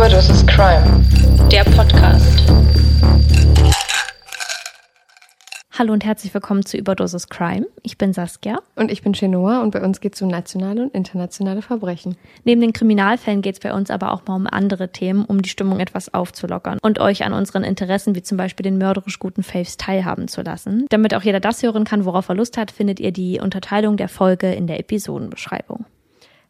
Überdosis Crime, der Podcast. Hallo und herzlich willkommen zu Überdosis Crime. Ich bin Saskia. Und ich bin Chenoa und bei uns geht es um nationale und internationale Verbrechen. Neben den Kriminalfällen geht es bei uns aber auch mal um andere Themen, um die Stimmung etwas aufzulockern und euch an unseren Interessen wie zum Beispiel den mörderisch guten Faves teilhaben zu lassen. Damit auch jeder das hören kann, worauf er Lust hat, findet ihr die Unterteilung der Folge in der Episodenbeschreibung.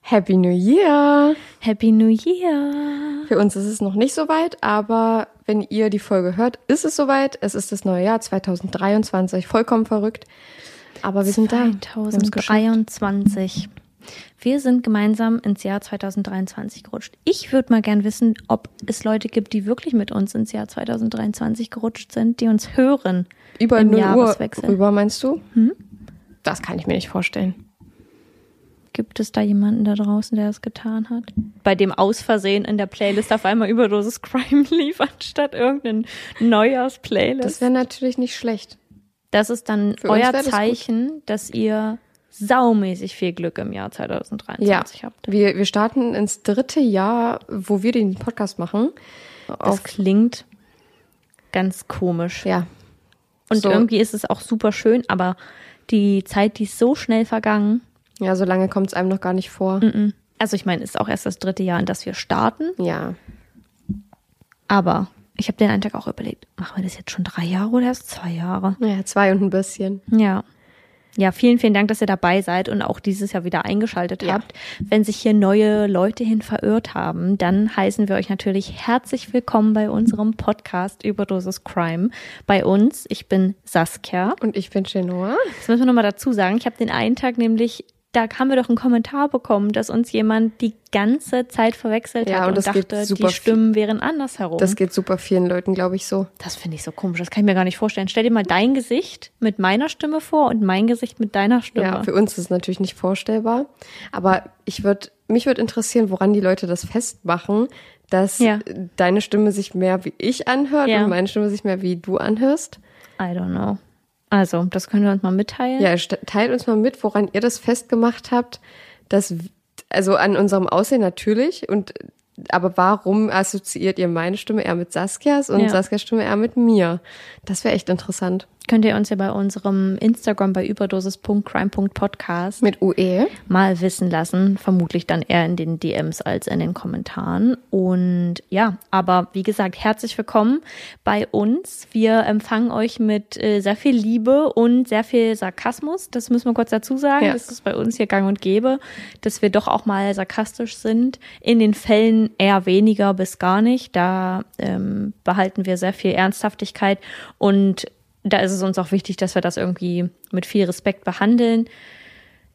Happy New Year! Happy New Year! Für uns ist es noch nicht so weit, aber wenn ihr die Folge hört, ist es soweit. Es ist das neue Jahr 2023, vollkommen verrückt. Aber wir sind da. Wir haben's geschafft. 2023. Wir sind gemeinsam ins Jahr 2023 gerutscht. Ich würde mal gern wissen, ob es Leute gibt, die wirklich mit uns ins Jahr 2023 gerutscht sind, die uns hören. Über im 0 Uhr rüber, meinst du? Das kann ich mir nicht vorstellen. Gibt es da jemanden da draußen, der das getan hat? Bei dem aus Versehen in der Playlist auf einmal Überdosis Crime lief, anstatt irgendein Neujahrs-Playlist. Das wäre natürlich nicht schlecht. Das ist dann Für euer wär das gut. Zeichen, dass ihr saumäßig viel Glück im Jahr 2023 Ja, habt. wir, wir starten ins dritte Jahr, wo wir den Podcast machen. Das Auf, klingt ganz komisch. ja, Und so. irgendwie ist es auch super schön, aber die Zeit, die ist so schnell vergangen. Ja, so lange kommt es einem noch gar nicht vor. Also ich meine, es ist auch erst das dritte Jahr, in das wir starten. Ja, Aber ich habe den einen Tag auch überlegt, machen wir das jetzt schon drei Jahre oder erst zwei Jahre? ja, zwei und ein bisschen. Ja. Ja, vielen, vielen Dank, dass ihr dabei seid und auch dieses Jahr wieder eingeschaltet Ja. habt. Wenn sich hier neue Leute hin verirrt haben, dann heißen wir euch natürlich herzlich willkommen bei unserem Podcast Überdosis Crime. Bei uns, ich bin Saskia. Und ich bin Chenoa. Das müssen wir nochmal dazu sagen. Ich habe den einen Tag nämlich, da haben wir doch einen Kommentar bekommen, dass uns jemand die ganze Zeit verwechselt Ja, hat und und, dachte, die Stimmen wären andersherum. Das geht super vielen Leuten, glaube ich, so. Das finde ich so komisch. Das kann ich mir gar nicht vorstellen. Stell dir mal dein Gesicht mit meiner Stimme vor und mein Gesicht mit deiner Stimme. Ja, für uns ist es natürlich nicht vorstellbar. Aber ich würd, mich würde interessieren, woran die Leute das festmachen, dass Ja. deine Stimme sich mehr wie ich anhört Ja. und meine Stimme sich mehr wie du anhörst. I don't know. Also, das können wir uns mal mitteilen. Ja, teilt uns mal mit, woran ihr das festgemacht habt, dass, also an unserem Aussehen natürlich und aber warum assoziiert ihr meine Stimme eher mit Saskias und Ja. Saskias Stimme eher mit mir? Das wäre echt interessant. Könnt ihr uns ja bei unserem Instagram bei überdosis.crime.podcast Mit UE. mal wissen lassen. Vermutlich dann eher in den DMs als in den Kommentaren. Und ja, aber wie gesagt, herzlich willkommen bei uns. Wir empfangen euch mit äh, sehr viel Liebe und sehr viel Sarkasmus. Das müssen wir kurz dazu sagen. Ja. Das ist bei uns hier gang und gäbe, dass wir doch auch mal sarkastisch sind. In den Fällen eher weniger bis gar nicht. Da ähm, behalten wir sehr viel Ernsthaftigkeit und da ist es uns auch wichtig, dass wir das irgendwie mit viel Respekt behandeln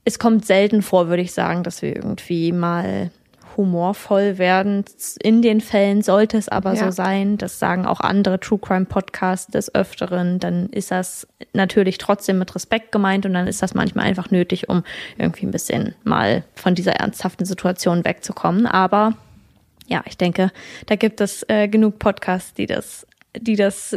es kommt selten vor, würde ich sagen, dass wir irgendwie mal humorvoll werden. In den Fällen sollte es aber Ja. so sein. Das sagen auch andere True Crime Podcasts des Öfteren. Dann ist das natürlich trotzdem mit Respekt gemeint und dann ist das manchmal einfach nötig, um irgendwie ein bisschen mal von dieser ernsthaften Situation wegzukommen. Aber ja, ich denke, da gibt es äh, genug Podcasts, die das, die das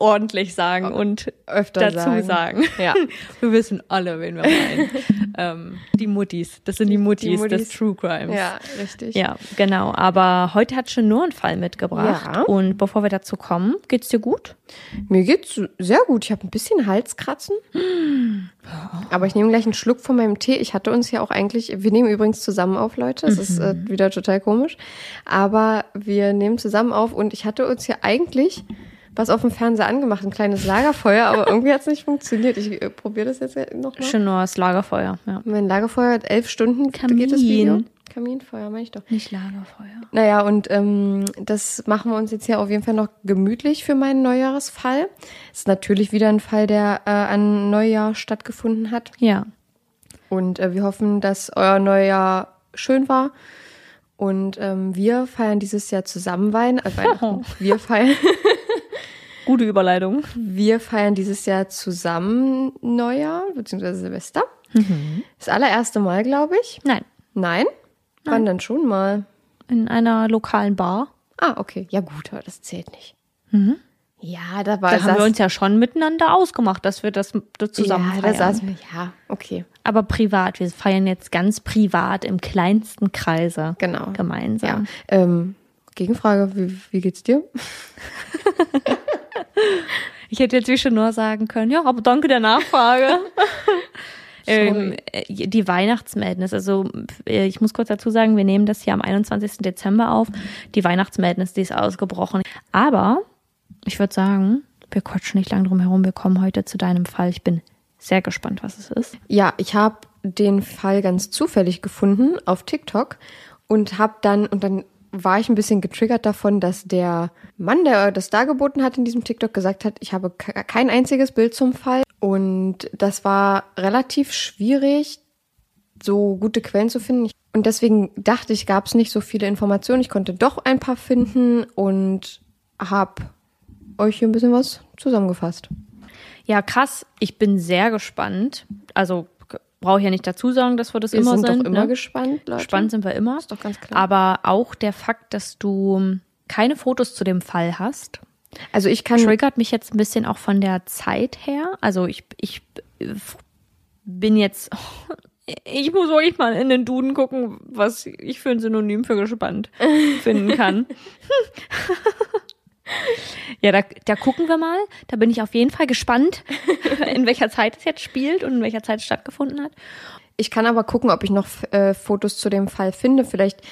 ordentlich sagen und Öfter dazu sagen. sagen. Ja. Wir wissen alle, wen wir meinen. ähm, die Muttis. Das sind die Muttis, Muttis. des True Crimes. Ja, richtig. Ja, genau. Aber heute hat schon nur einen Fall mitgebracht. Ja. Und bevor wir dazu kommen, geht's dir gut? Mir geht's sehr gut. Ich habe ein bisschen Halskratzen. Aber ich nehme gleich einen Schluck von meinem Tee. Ich hatte uns ja auch eigentlich, wir nehmen übrigens zusammen auf, Leute. Es ist äh, wieder total komisch. Aber wir nehmen zusammen auf und ich hatte uns ja eigentlich was auf dem Fernseher angemacht, ein kleines Lagerfeuer, aber irgendwie hat es nicht funktioniert. Ich äh, probiere das jetzt nochmal. Schon nur das Lagerfeuer. Ja. Mein Lagerfeuer hat elf Stunden geht das Kamin. Video. Kaminfeuer, meine ich doch. Nicht Lagerfeuer. Naja, und ähm, das machen wir uns jetzt hier auf jeden Fall noch gemütlich für meinen Neujahresfall. Ist natürlich wieder ein Fall, der äh, an Neujahr stattgefunden hat. Ja. Und äh, wir hoffen, dass euer Neujahr schön war. Und ähm, wir feiern dieses Jahr zusammen Wein. Äh, Weihnachten. wir feiern. Gute Überleitung. Wir feiern dieses Jahr zusammen Neujahr beziehungsweise Silvester. Das allererste Mal, glaube ich. Nein. Nein? Wann dann schon mal? In einer lokalen Bar. Ah, okay. Ja gut, aber das zählt nicht. Ja, da war Da haben wir uns ja schon miteinander ausgemacht, dass wir das, das zusammen ja, da feiern. saßen wir. Ja, okay. Aber privat. Wir feiern jetzt ganz privat im kleinsten Kreise. Genau. Ja. Gemeinsam. Ähm, Gegenfrage, wie, wie geht's dir? Ich hätte jetzt wie schon nur sagen können, ja, aber danke der Nachfrage. ähm, äh, die Weihnachtsmadness, also äh, ich muss kurz dazu sagen, wir nehmen das hier am 21. Dezember auf. Die Weihnachtsmadness, die ist ausgebrochen. Aber ich würde sagen, wir quatschen nicht lang drum herum. Wir kommen heute zu deinem Fall. Ich bin sehr gespannt, was es ist. Ja, ich habe den Fall ganz zufällig gefunden auf TikTok und habe dann und dann war ich ein bisschen getriggert davon, dass der Mann, der das dargeboten hat in diesem TikTok, gesagt hat, ich habe ke- kein einziges Bild zum Fall und das war relativ schwierig, so gute Quellen zu finden. Und deswegen dachte ich, gab es nicht so viele Informationen. Ich konnte doch ein paar finden und habe euch hier ein bisschen was zusammengefasst. Ja, krass. Ich bin sehr gespannt. Also brauche ich ja nicht dazu sagen, dass wir das Wir immer sind sind. doch immer ne? gespannt, Leute. Gespannt sind wir immer. Ist doch ganz klar. Aber auch der Fakt, dass du keine Fotos zu dem Fall hast, Also ich kann triggert mich jetzt ein bisschen auch von der Zeit her. Also ich, ich bin jetzt, ich muss wirklich mal in den Duden gucken, was ich für ein Synonym für gespannt finden kann. Ja, da, da gucken wir mal. Da bin ich auf jeden Fall gespannt, in welcher Zeit es jetzt spielt und in welcher Zeit es stattgefunden hat. Ich kann aber gucken, ob ich noch äh, Fotos zu dem Fall finde. Vielleicht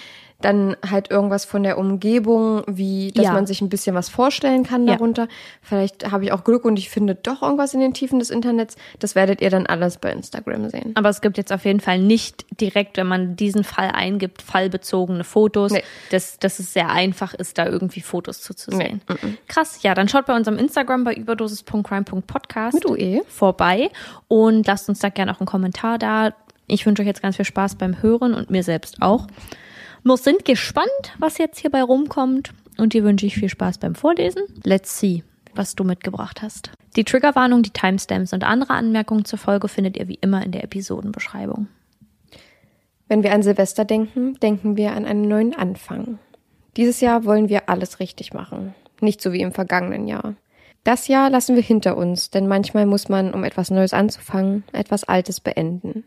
dann halt irgendwas von der Umgebung, wie dass Ja. man sich ein bisschen was vorstellen kann Ja. darunter. Vielleicht habe ich auch Glück und ich finde doch irgendwas in den Tiefen des Internets. Das werdet ihr dann alles bei Instagram sehen. Aber es gibt jetzt auf jeden Fall nicht direkt, wenn man diesen Fall eingibt, fallbezogene Fotos, Nee. dass, dass es sehr einfach ist, da irgendwie Fotos zuzusehen. Krass, ja, dann schaut bei unserem Instagram bei überdosis.crime.podcast Mit UE. vorbei und lasst uns da gerne auch einen Kommentar da. Ich wünsche euch jetzt ganz viel Spaß beim Hören und mir selbst auch. Wir sind gespannt, was jetzt hierbei rumkommt und dir wünsche ich viel Spaß beim Vorlesen. Let's see, was du mitgebracht hast. Die Triggerwarnung, die Timestamps und andere Anmerkungen zur Folge findet ihr wie immer in der Episodenbeschreibung. Wenn wir an Silvester denken, denken wir an einen neuen Anfang. Dieses Jahr wollen wir alles richtig machen. Nicht so wie im vergangenen Jahr. Das Jahr lassen wir hinter uns, denn manchmal muss man, um etwas Neues anzufangen, etwas Altes beenden.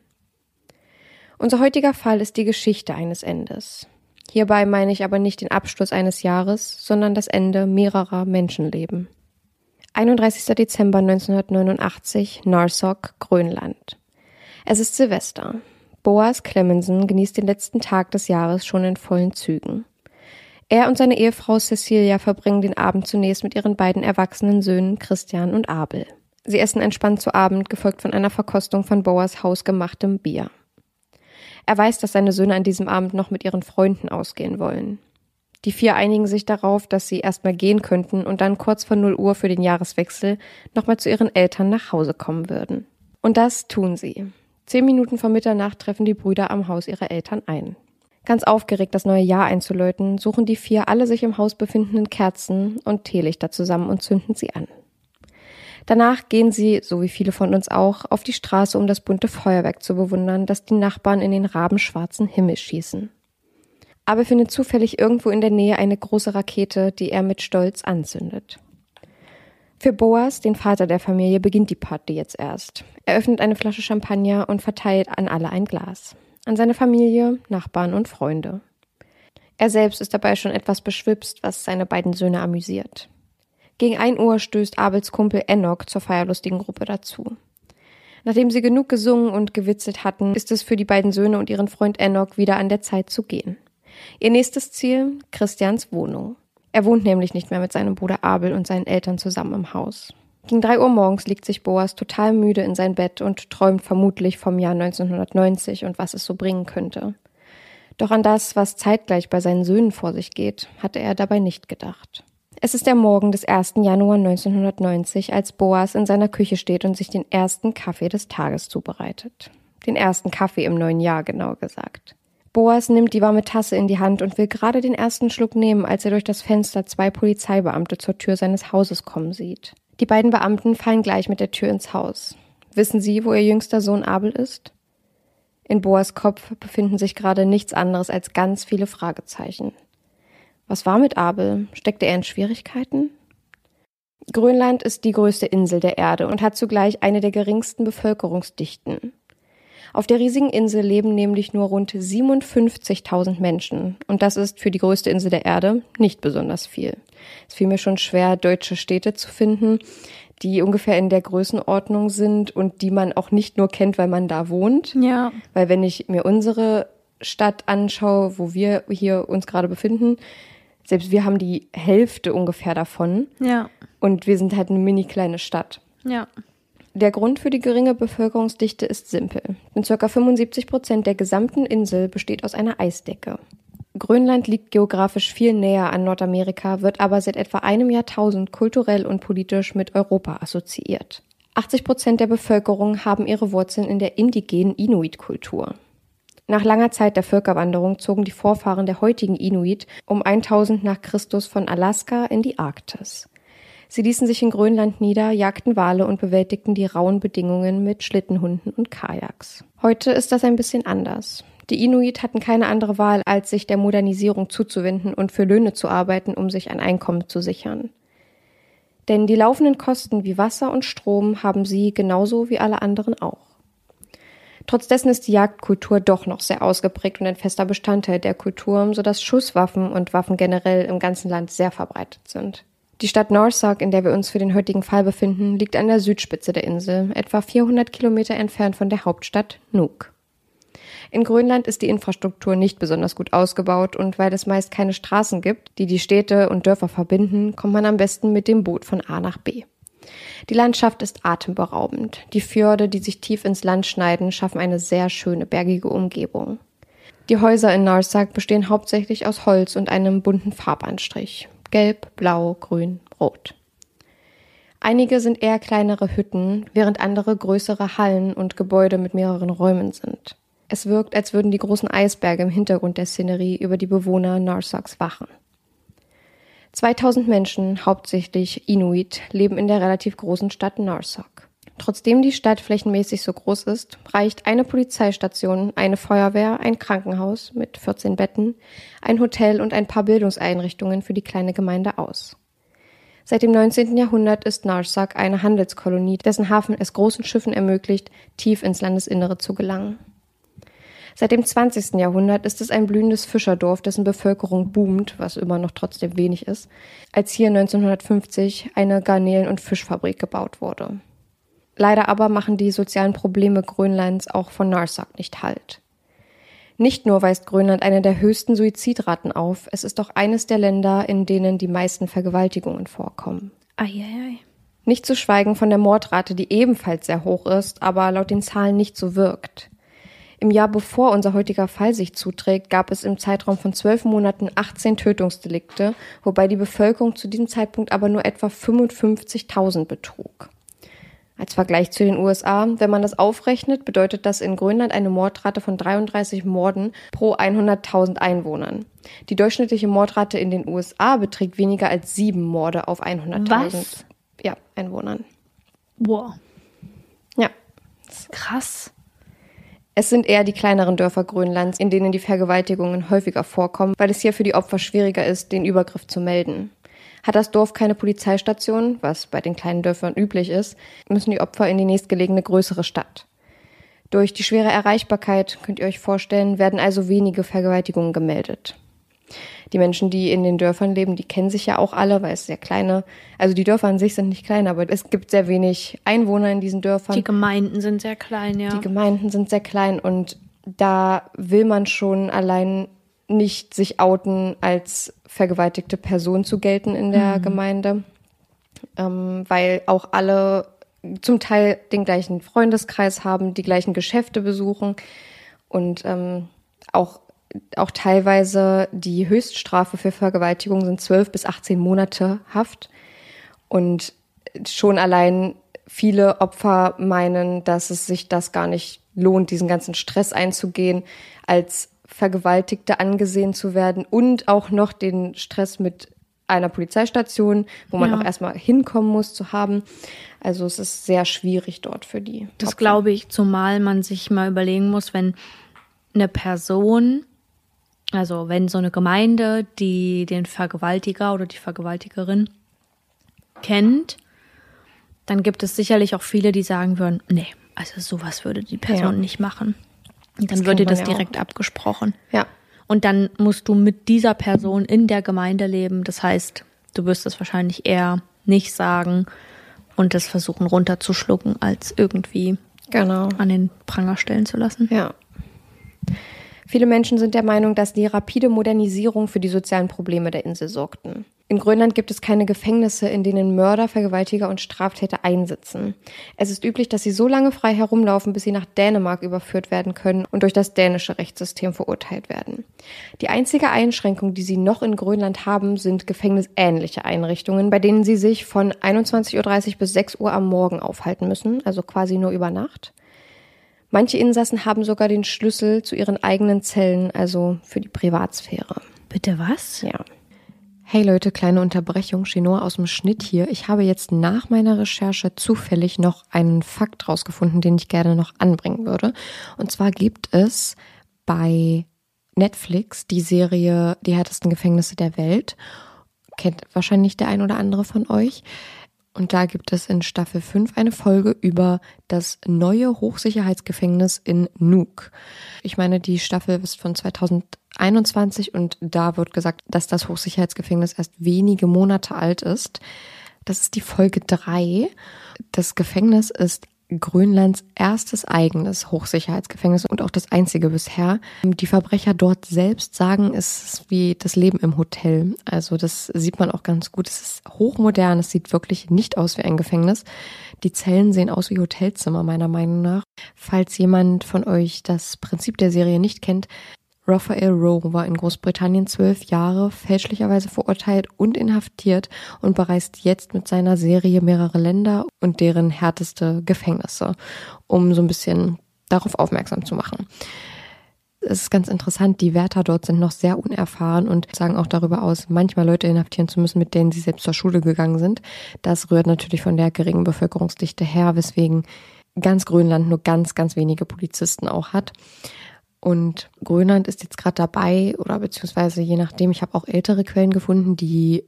Unser heutiger Fall ist die Geschichte eines Endes. Hierbei meine ich aber nicht den Abschluss eines Jahres, sondern das Ende mehrerer Menschenleben. 31. Dezember 1989, Narsok, Grönland. Es ist Silvester. Boas Clemenson genießt den letzten Tag des Jahres schon in vollen Zügen. Er und seine Ehefrau Cecilia verbringen den Abend zunächst mit ihren beiden erwachsenen Söhnen Christian und Abel. Sie essen entspannt zu Abend, gefolgt von einer Verkostung von Boas hausgemachtem Bier. Er weiß, dass seine Söhne an diesem Abend noch mit ihren Freunden ausgehen wollen. Die vier einigen sich darauf, dass sie erstmal gehen könnten und dann kurz vor 0 Uhr für den Jahreswechsel nochmal zu ihren Eltern nach Hause kommen würden. Und das tun sie. Zehn Minuten vor Mitternacht treffen die Brüder am Haus ihrer Eltern ein. Ganz aufgeregt, das neue Jahr einzuläuten, suchen die vier alle sich im Haus befindenden Kerzen und Teelichter zusammen und zünden sie an. Danach gehen sie, so wie viele von uns auch, auf die Straße, um das bunte Feuerwerk zu bewundern, das die Nachbarn in den rabenschwarzen Himmel schießen. Aber findet zufällig irgendwo in der Nähe eine große Rakete, die er mit Stolz anzündet. Für Boas, den Vater der Familie, beginnt die Party jetzt erst. Er öffnet eine Flasche Champagner und verteilt an alle ein Glas. An seine Familie, Nachbarn und Freunde. Er selbst ist dabei schon etwas beschwipst, was seine beiden Söhne amüsiert. Gegen ein Uhr stößt Abels Kumpel Enoch zur feierlustigen Gruppe dazu. Nachdem sie genug gesungen und gewitzelt hatten, ist es für die beiden Söhne und ihren Freund Enoch wieder an der Zeit zu gehen. Ihr nächstes Ziel? Christians Wohnung. Er wohnt nämlich nicht mehr mit seinem Bruder Abel und seinen Eltern zusammen im Haus. Gegen drei Uhr morgens liegt sich Boas total müde in sein Bett und träumt vermutlich vom Jahr 1990 und was es so bringen könnte. Doch an das, was zeitgleich bei seinen Söhnen vor sich geht, hatte er dabei nicht gedacht. Es ist der Morgen des 1. Januar 1990, als Boas in seiner Küche steht und sich den ersten Kaffee des Tages zubereitet. Den ersten Kaffee im neuen Jahr, genauer gesagt. Boas nimmt die warme Tasse in die Hand und will gerade den ersten Schluck nehmen, als er durch das Fenster zwei Polizeibeamte zur Tür seines Hauses kommen sieht. Die beiden Beamten fallen gleich mit der Tür ins Haus. Wissen Sie, wo ihr jüngster Sohn Abel ist? In Boas Kopf befinden sich gerade nichts anderes als ganz viele Fragezeichen. Was war mit Abel? Steckte er in Schwierigkeiten? Grönland ist die größte Insel der Erde und hat zugleich eine der geringsten Bevölkerungsdichten. Auf der riesigen Insel leben nämlich nur rund 57.000 Menschen und das ist für die größte Insel der Erde nicht besonders viel. Es fiel mir schon schwer, deutsche Städte zu finden, die ungefähr in der Größenordnung sind und die man auch nicht nur kennt, weil man da wohnt. Ja. Weil wenn ich mir unsere Stadt anschaue, wo wir hier uns gerade befinden, selbst wir haben die Hälfte ungefähr davon. Ja. Und wir sind halt eine mini kleine Stadt. Ja. Der Grund für die geringe Bevölkerungsdichte ist simpel. Denn ca. 75 Prozent der gesamten Insel besteht aus einer Eisdecke. Grönland liegt geografisch viel näher an Nordamerika, wird aber seit etwa einem Jahrtausend kulturell und politisch mit Europa assoziiert. 80 Prozent der Bevölkerung haben ihre Wurzeln in der indigenen Inuit-Kultur. Nach langer Zeit der Völkerwanderung zogen die Vorfahren der heutigen Inuit um 1000 nach Christus von Alaska in die Arktis. Sie ließen sich in Grönland nieder, jagten Wale und bewältigten die rauen Bedingungen mit Schlittenhunden und Kajaks. Heute ist das ein bisschen anders. Die Inuit hatten keine andere Wahl, als sich der Modernisierung zuzuwenden und für Löhne zu arbeiten, um sich ein Einkommen zu sichern. Denn die laufenden Kosten wie Wasser und Strom haben sie genauso wie alle anderen auch. Trotz dessen ist die Jagdkultur doch noch sehr ausgeprägt und ein fester Bestandteil der Kultur, sodass Schusswaffen und Waffen generell im ganzen Land sehr verbreitet sind. Die Stadt Norsag, in der wir uns für den heutigen Fall befinden, liegt an der Südspitze der Insel, etwa 400 Kilometer entfernt von der Hauptstadt Nuuk. In Grönland ist die Infrastruktur nicht besonders gut ausgebaut und weil es meist keine Straßen gibt, die die Städte und Dörfer verbinden, kommt man am besten mit dem Boot von A nach B. Die Landschaft ist atemberaubend. Die Fjorde, die sich tief ins Land schneiden, schaffen eine sehr schöne bergige Umgebung. Die Häuser in Narsak bestehen hauptsächlich aus Holz und einem bunten Farbanstrich. Gelb, Blau, Grün, Rot. Einige sind eher kleinere Hütten, während andere größere Hallen und Gebäude mit mehreren Räumen sind. Es wirkt, als würden die großen Eisberge im Hintergrund der Szenerie über die Bewohner Narsaks wachen. 2000 Menschen, hauptsächlich Inuit, leben in der relativ großen Stadt Narsak. Trotzdem die Stadt flächenmäßig so groß ist, reicht eine Polizeistation, eine Feuerwehr, ein Krankenhaus mit 14 Betten, ein Hotel und ein paar Bildungseinrichtungen für die kleine Gemeinde aus. Seit dem 19. Jahrhundert ist Narsak eine Handelskolonie, dessen Hafen es großen Schiffen ermöglicht, tief ins Landesinnere zu gelangen. Seit dem 20. Jahrhundert ist es ein blühendes Fischerdorf, dessen Bevölkerung boomt, was immer noch trotzdem wenig ist, als hier 1950 eine Garnelen- und Fischfabrik gebaut wurde. Leider aber machen die sozialen Probleme Grönlands auch von Narsak nicht Halt. Nicht nur weist Grönland eine der höchsten Suizidraten auf, es ist auch eines der Länder, in denen die meisten Vergewaltigungen vorkommen. Eieiei. Nicht zu schweigen von der Mordrate, die ebenfalls sehr hoch ist, aber laut den Zahlen nicht so wirkt. Im Jahr bevor unser heutiger Fall sich zuträgt, gab es im Zeitraum von zwölf Monaten 18 Tötungsdelikte, wobei die Bevölkerung zu diesem Zeitpunkt aber nur etwa 55.000 betrug. Als Vergleich zu den USA, wenn man das aufrechnet, bedeutet das in Grönland eine Mordrate von 33 Morden pro 100.000 Einwohnern. Die durchschnittliche Mordrate in den USA beträgt weniger als sieben Morde auf 100.000 Was? ja, Einwohnern. Boah. Ja. Krass. Es sind eher die kleineren Dörfer Grönlands, in denen die Vergewaltigungen häufiger vorkommen, weil es hier für die Opfer schwieriger ist, den Übergriff zu melden. Hat das Dorf keine Polizeistation, was bei den kleinen Dörfern üblich ist, müssen die Opfer in die nächstgelegene größere Stadt. Durch die schwere Erreichbarkeit, könnt ihr euch vorstellen, werden also wenige Vergewaltigungen gemeldet. Die Menschen, die in den Dörfern leben, die kennen sich ja auch alle, weil es sehr kleine, also die Dörfer an sich sind nicht klein, aber es gibt sehr wenig Einwohner in diesen Dörfern. Die Gemeinden sind sehr klein, ja. Die Gemeinden sind sehr klein und da will man schon allein nicht sich outen, als vergewaltigte Person zu gelten in der Mhm. Gemeinde, ähm, weil auch alle zum Teil den gleichen Freundeskreis haben, die gleichen Geschäfte besuchen und ähm, auch auch teilweise die Höchststrafe für Vergewaltigung sind 12 bis 18 Monate Haft. Und schon allein viele Opfer meinen, dass es sich das gar nicht lohnt, diesen ganzen Stress einzugehen, als Vergewaltigte angesehen zu werden und auch noch den Stress mit einer Polizeistation, wo man Ja. auch erstmal hinkommen muss, zu haben. Also es ist sehr schwierig dort für die. Das glaube ich, zumal man sich mal überlegen muss, wenn eine Person, also wenn so eine Gemeinde, die den Vergewaltiger oder die Vergewaltigerin kennt, dann gibt es sicherlich auch viele, die sagen würden, nee, also sowas würde die Person Ja. nicht machen. Und dann Das man das ja direkt abgesprochen. Ja, Und dann musst du mit dieser Person in der Gemeinde leben. Das heißt, du wirst es wahrscheinlich eher nicht sagen und das versuchen runterzuschlucken, als irgendwie genau. an den Pranger stellen zu lassen. Ja. Viele Menschen sind der Meinung, dass die rapide Modernisierung für die sozialen Probleme der Insel sorgten. In Grönland gibt es keine Gefängnisse, in denen Mörder, Vergewaltiger und Straftäter einsitzen. Es ist üblich, dass sie so lange frei herumlaufen, bis sie nach Dänemark überführt werden können und durch das dänische Rechtssystem verurteilt werden. Die einzige Einschränkung, die sie noch in Grönland haben, sind gefängnisähnliche Einrichtungen, bei denen sie sich von 21.30 Uhr bis 6 Uhr am Morgen aufhalten müssen, also quasi nur über Nacht. Manche Insassen haben sogar den Schlüssel zu ihren eigenen Zellen, also für die Privatsphäre. Bitte was? Ja. Hey Leute, kleine Unterbrechung. Chinois aus dem Schnitt hier. Ich habe jetzt nach meiner Recherche zufällig noch einen Fakt rausgefunden, den ich gerne noch anbringen würde. Und zwar gibt es bei Netflix die Serie Die härtesten Gefängnisse der Welt. Kennt wahrscheinlich der ein oder andere von euch. Und da gibt es in Staffel 5 eine Folge über das neue Hochsicherheitsgefängnis in Nuuk. Ich meine, die Staffel ist von 2021 und da wird gesagt, dass das Hochsicherheitsgefängnis erst wenige Monate alt ist. Das ist die Folge 3. Das Gefängnis ist Grönlands erstes eigenes Hochsicherheitsgefängnis und auch das einzige bisher. Die Verbrecher dort selbst sagen, es ist wie das Leben im Hotel. Also das sieht man auch ganz gut. Es ist hochmodern, es sieht wirklich nicht aus wie ein Gefängnis. Die Zellen sehen aus wie Hotelzimmer meiner Meinung nach. Falls jemand von euch das Prinzip der Serie nicht kennt, Raphael Rowe war in Großbritannien zwölf Jahre fälschlicherweise verurteilt und inhaftiert und bereist jetzt mit seiner Serie mehrere Länder und deren härteste Gefängnisse, um so ein bisschen darauf aufmerksam zu machen. Es ist ganz interessant, die Wärter dort sind noch sehr unerfahren und sagen auch darüber aus, manchmal Leute inhaftieren zu müssen, mit denen sie selbst zur Schule gegangen sind. Das rührt natürlich von der geringen Bevölkerungsdichte her, weswegen ganz Grönland nur ganz, ganz wenige Polizisten auch hat. Und Grönland ist jetzt gerade dabei, oder beziehungsweise je nachdem, ich habe auch ältere Quellen gefunden, die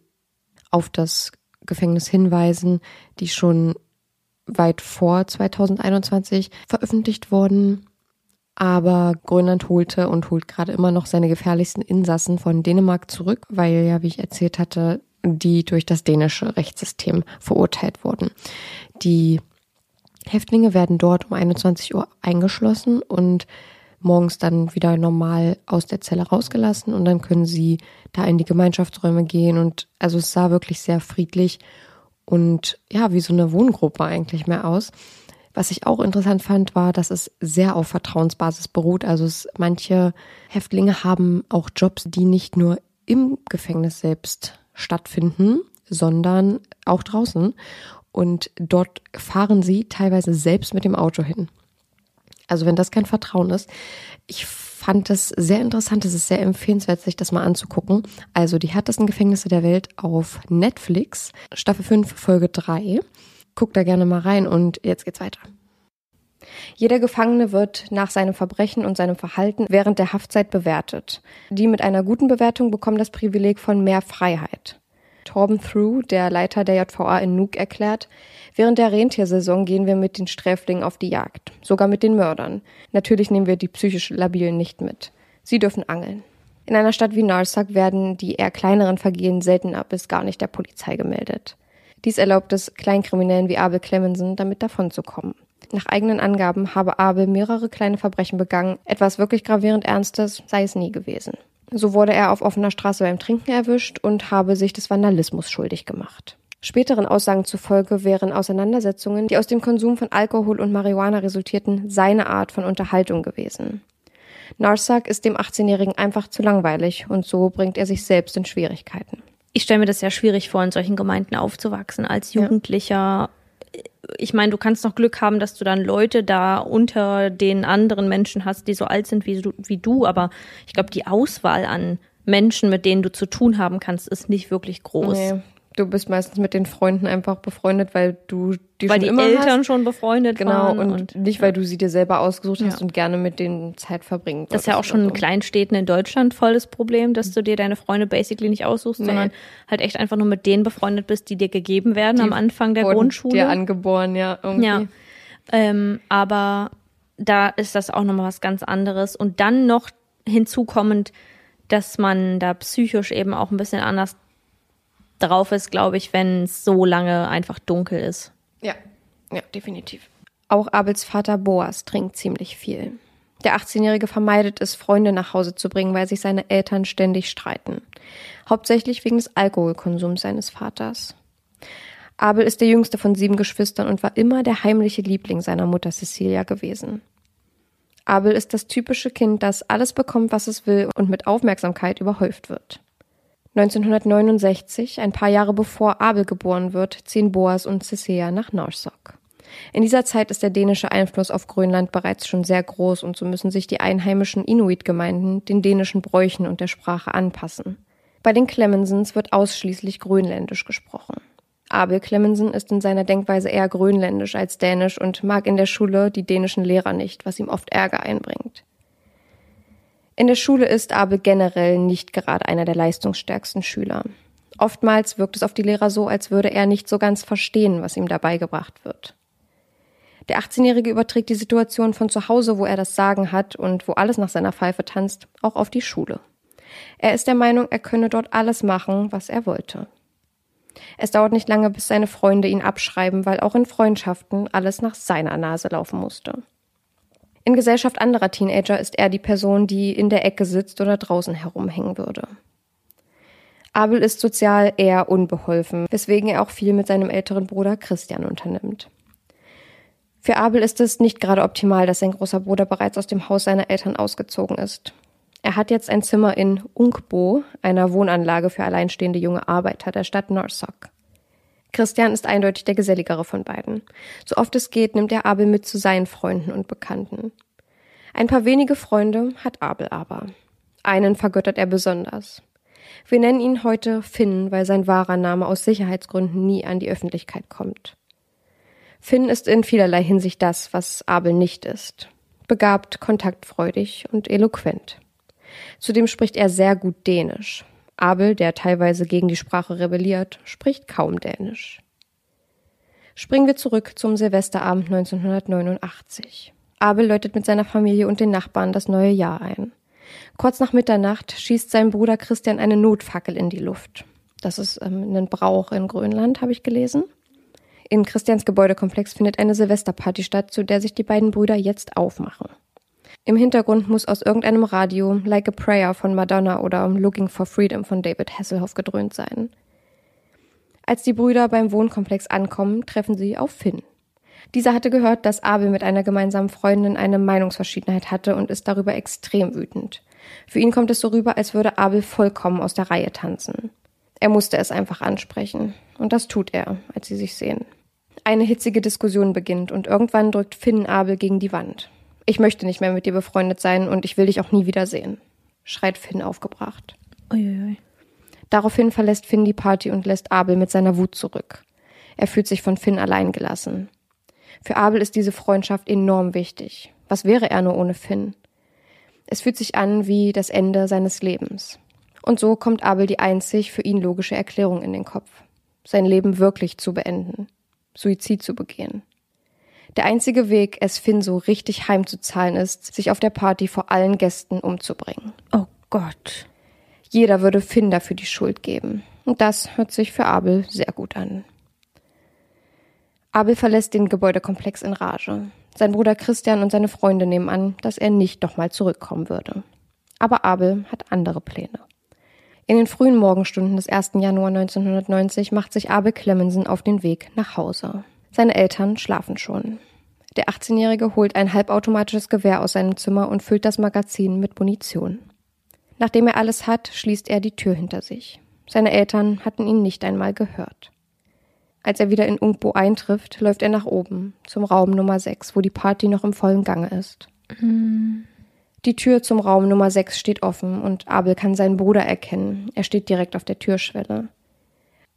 auf das Gefängnis hinweisen, die schon weit vor 2021 veröffentlicht wurden. Aber Grönland holte und holt gerade immer noch seine gefährlichsten Insassen von Dänemark zurück, weil ja, wie ich erzählt hatte, die durch das dänische Rechtssystem verurteilt wurden. Die Häftlinge werden dort um 21 Uhr eingeschlossen und morgens dann wieder normal aus der Zelle rausgelassen und dann können sie da in die Gemeinschaftsräume gehen und also es sah wirklich sehr friedlich und ja, wie so eine Wohngruppe eigentlich mehr aus. Was ich auch interessant fand, war, dass es sehr auf Vertrauensbasis beruht. Also es, manche Häftlinge haben auch Jobs, die nicht nur im Gefängnis selbst stattfinden, sondern auch draußen. Und dort fahren sie teilweise selbst mit dem Auto hin. Also wenn das kein Vertrauen ist. Ich fand das sehr interessant. Es ist sehr empfehlenswert, sich das mal anzugucken. Also die härtesten Gefängnisse der Welt auf Netflix, Staffel 5, Folge 3. Guckt da gerne mal rein und jetzt geht's weiter. Jeder Gefangene wird nach seinem Verbrechen und seinem Verhalten während der Haftzeit bewertet. Die mit einer guten Bewertung bekommen das Privileg von mehr Freiheit. Torben Through, der Leiter der JVA in Nuuk, erklärt, während der Rentiersaison gehen wir mit den Sträflingen auf die Jagd, sogar mit den Mördern. Natürlich nehmen wir die psychisch Labilen nicht mit. Sie dürfen angeln. In einer Stadt wie Narsak werden die eher kleineren Vergehen seltener bis gar nicht der Polizei gemeldet. Dies erlaubt es Kleinkriminellen wie Abel Clemenson, damit davonzukommen. Nach eigenen Angaben habe Abel mehrere kleine Verbrechen begangen, etwas wirklich gravierend Ernstes sei es nie gewesen. So wurde er auf offener Straße beim Trinken erwischt und habe sich des Vandalismus schuldig gemacht. Späteren Aussagen zufolge wären Auseinandersetzungen, die aus dem Konsum von Alkohol und Marihuana resultierten, seine Art von Unterhaltung gewesen. Narsak ist dem 18-Jährigen einfach zu langweilig und so bringt er sich selbst in Schwierigkeiten. Ich stelle mir das sehr schwierig vor, in solchen Gemeinden aufzuwachsen als Jugendlicher. Ich meine, du kannst noch Glück haben, dass du dann Leute da unter den anderen Menschen hast, die so alt sind wie du, wie du. aber ich glaube, die Auswahl an Menschen, mit denen du zu tun haben kannst, ist nicht wirklich groß. Nee, du bist meistens mit den Freunden einfach befreundet, weil du die Weil schon die immer Eltern hast. schon befreundet Genau, waren. und, nicht, weil du sie dir selber ausgesucht hast Ja. und gerne mit denen Zeit verbringen Das ist ja auch schon in so. Kleinstädten in Deutschland voll das Problem, dass du dir deine Freunde basically nicht aussuchst, Nee. sondern halt echt einfach nur mit denen befreundet bist, die dir gegeben werden Die am Anfang der Grundschule. dir angeboren, ja, irgendwie. Ja. Ähm, aber da ist das auch nochmal was ganz anderes. Und dann noch hinzukommend, dass man da psychisch eben auch ein bisschen anders drauf ist, glaube ich, wenn es so lange einfach dunkel ist. Ja, ja, definitiv. Auch Abels Vater Boas trinkt ziemlich viel. Der 18-Jährige vermeidet es, Freunde nach Hause zu bringen, weil sich seine Eltern ständig streiten. Hauptsächlich wegen des Alkoholkonsums seines Vaters. Abel ist der jüngste von sieben Geschwistern und war immer der heimliche Liebling seiner Mutter Cecilia gewesen. Abel ist das typische Kind, das alles bekommt, was es will und mit Aufmerksamkeit überhäuft wird. 1969, ein paar Jahre bevor Abel geboren wird, ziehen Boas und Cecilia nach Norsok. In dieser Zeit ist der dänische Einfluss auf Grönland bereits schon sehr groß und so müssen sich die einheimischen Inuit-Gemeinden den dänischen Bräuchen und der Sprache anpassen. Bei den Clemmensens wird ausschließlich Grönländisch gesprochen. Abel Clemmensen ist in seiner Denkweise eher grönländisch als dänisch und mag in der Schule die dänischen Lehrer nicht, was ihm oft Ärger einbringt. In der Schule ist Abel generell nicht gerade einer der leistungsstärksten Schüler. Oftmals wirkt es auf die Lehrer so, als würde er nicht so ganz verstehen, was ihm dabei gebracht wird. Der 18-Jährige überträgt die Situation von zu Hause, wo er das Sagen hat und wo alles nach seiner Pfeife tanzt, auch auf die Schule. Er ist der Meinung, er könne dort alles machen, was er wollte. Es dauert nicht lange, bis seine Freunde ihn abschreiben, weil auch in Freundschaften alles nach seiner Nase laufen musste. In Gesellschaft anderer Teenager ist er die Person, die in der Ecke sitzt oder draußen herumhängen würde. Abel ist sozial eher unbeholfen, weswegen er auch viel mit seinem älteren Bruder Christian unternimmt. Für Abel ist es nicht gerade optimal, dass sein großer Bruder bereits aus dem Haus seiner Eltern ausgezogen ist. Er hat jetzt ein Zimmer in Unkbo, einer Wohnanlage für alleinstehende junge Arbeiter der Stadt Norsok. Christian ist eindeutig der geselligere von beiden. So oft es geht, nimmt er Abel mit zu seinen Freunden und Bekannten. Ein paar wenige Freunde hat Abel aber. Einen vergöttert er besonders. Wir nennen ihn heute Finn, weil sein wahrer Name aus Sicherheitsgründen nie an die Öffentlichkeit kommt. Finn ist in vielerlei Hinsicht das, was Abel nicht ist. Begabt, kontaktfreudig und eloquent. Zudem spricht er sehr gut Dänisch. Abel, der teilweise gegen die Sprache rebelliert, spricht kaum Dänisch. Springen wir zurück zum Silvesterabend 1989. Abel läutet mit seiner Familie und den Nachbarn das neue Jahr ein. Kurz nach Mitternacht schießt sein Bruder Christian eine Notfackel in die Luft. Das ist ähm, ein Brauch in Grönland, habe ich gelesen. In Christians Gebäudekomplex findet eine Silvesterparty statt, zu der sich die beiden Brüder jetzt aufmachen. Im Hintergrund muss aus irgendeinem Radio Like a Prayer von Madonna oder Looking for Freedom von David Hasselhoff gedröhnt sein. Als die Brüder beim Wohnkomplex ankommen, treffen sie auf Finn. Dieser hatte gehört, dass Abel mit einer gemeinsamen Freundin eine Meinungsverschiedenheit hatte und ist darüber extrem wütend. Für ihn kommt es so rüber, als würde Abel vollkommen aus der Reihe tanzen. Er musste es einfach ansprechen. Und das tut er, als sie sich sehen. Eine hitzige Diskussion beginnt und irgendwann drückt Finn Abel gegen die Wand. Ich möchte nicht mehr mit dir befreundet sein und ich will dich auch nie wiedersehen, schreit Finn aufgebracht. Uiuiui. Daraufhin verlässt Finn die Party und lässt Abel mit seiner Wut zurück. Er fühlt sich von Finn allein gelassen. Für Abel ist diese Freundschaft enorm wichtig. Was wäre er nur ohne Finn? Es fühlt sich an wie das Ende seines Lebens. Und so kommt Abel die einzig für ihn logische Erklärung in den Kopf. Sein Leben wirklich zu beenden. Suizid zu begehen. Der einzige Weg, es Finn so richtig heimzuzahlen ist, sich auf der Party vor allen Gästen umzubringen. Oh Gott. Jeder würde Finn dafür die Schuld geben. Und das hört sich für Abel sehr gut an. Abel verlässt den Gebäudekomplex in Rage. Sein Bruder Christian und seine Freunde nehmen an, dass er nicht nochmal zurückkommen würde. Aber Abel hat andere Pläne. In den frühen Morgenstunden des 1. Januar 1990 macht sich Abel Clemmensen auf den Weg nach Hause. Seine Eltern schlafen schon. Der 18-Jährige holt ein halbautomatisches Gewehr aus seinem Zimmer und füllt das Magazin mit Munition. Nachdem er alles hat, schließt er die Tür hinter sich. Seine Eltern hatten ihn nicht einmal gehört. Als er wieder in Ungbo eintrifft, läuft er nach oben, zum Raum Nummer 6, wo die Party noch im vollen Gange ist. Die Tür zum Raum Nummer 6 steht offen und Abel kann seinen Bruder erkennen. Er steht direkt auf der Türschwelle.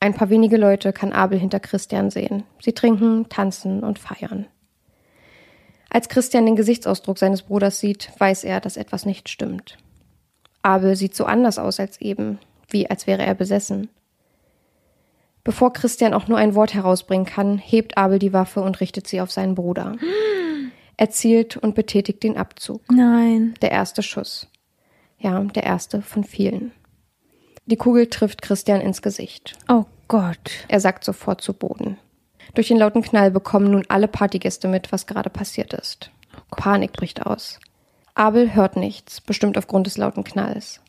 Ein paar wenige Leute kann Abel hinter Christian sehen. Sie trinken, tanzen und feiern. Als Christian den Gesichtsausdruck seines Bruders sieht, weiß er, dass etwas nicht stimmt. Abel sieht so anders aus als eben, wie als wäre er besessen. Bevor Christian auch nur ein Wort herausbringen kann, hebt Abel die Waffe und richtet sie auf seinen Bruder. Er zielt und betätigt den Abzug. Nein. Der erste Schuss. Ja, der erste von vielen. Die Kugel trifft Christian ins Gesicht. Oh Gott. Er sackt sofort zu Boden. Durch den lauten Knall bekommen nun alle Partygäste mit, was gerade passiert ist. Panik bricht aus. Abel hört nichts, bestimmt aufgrund des lauten Knalls.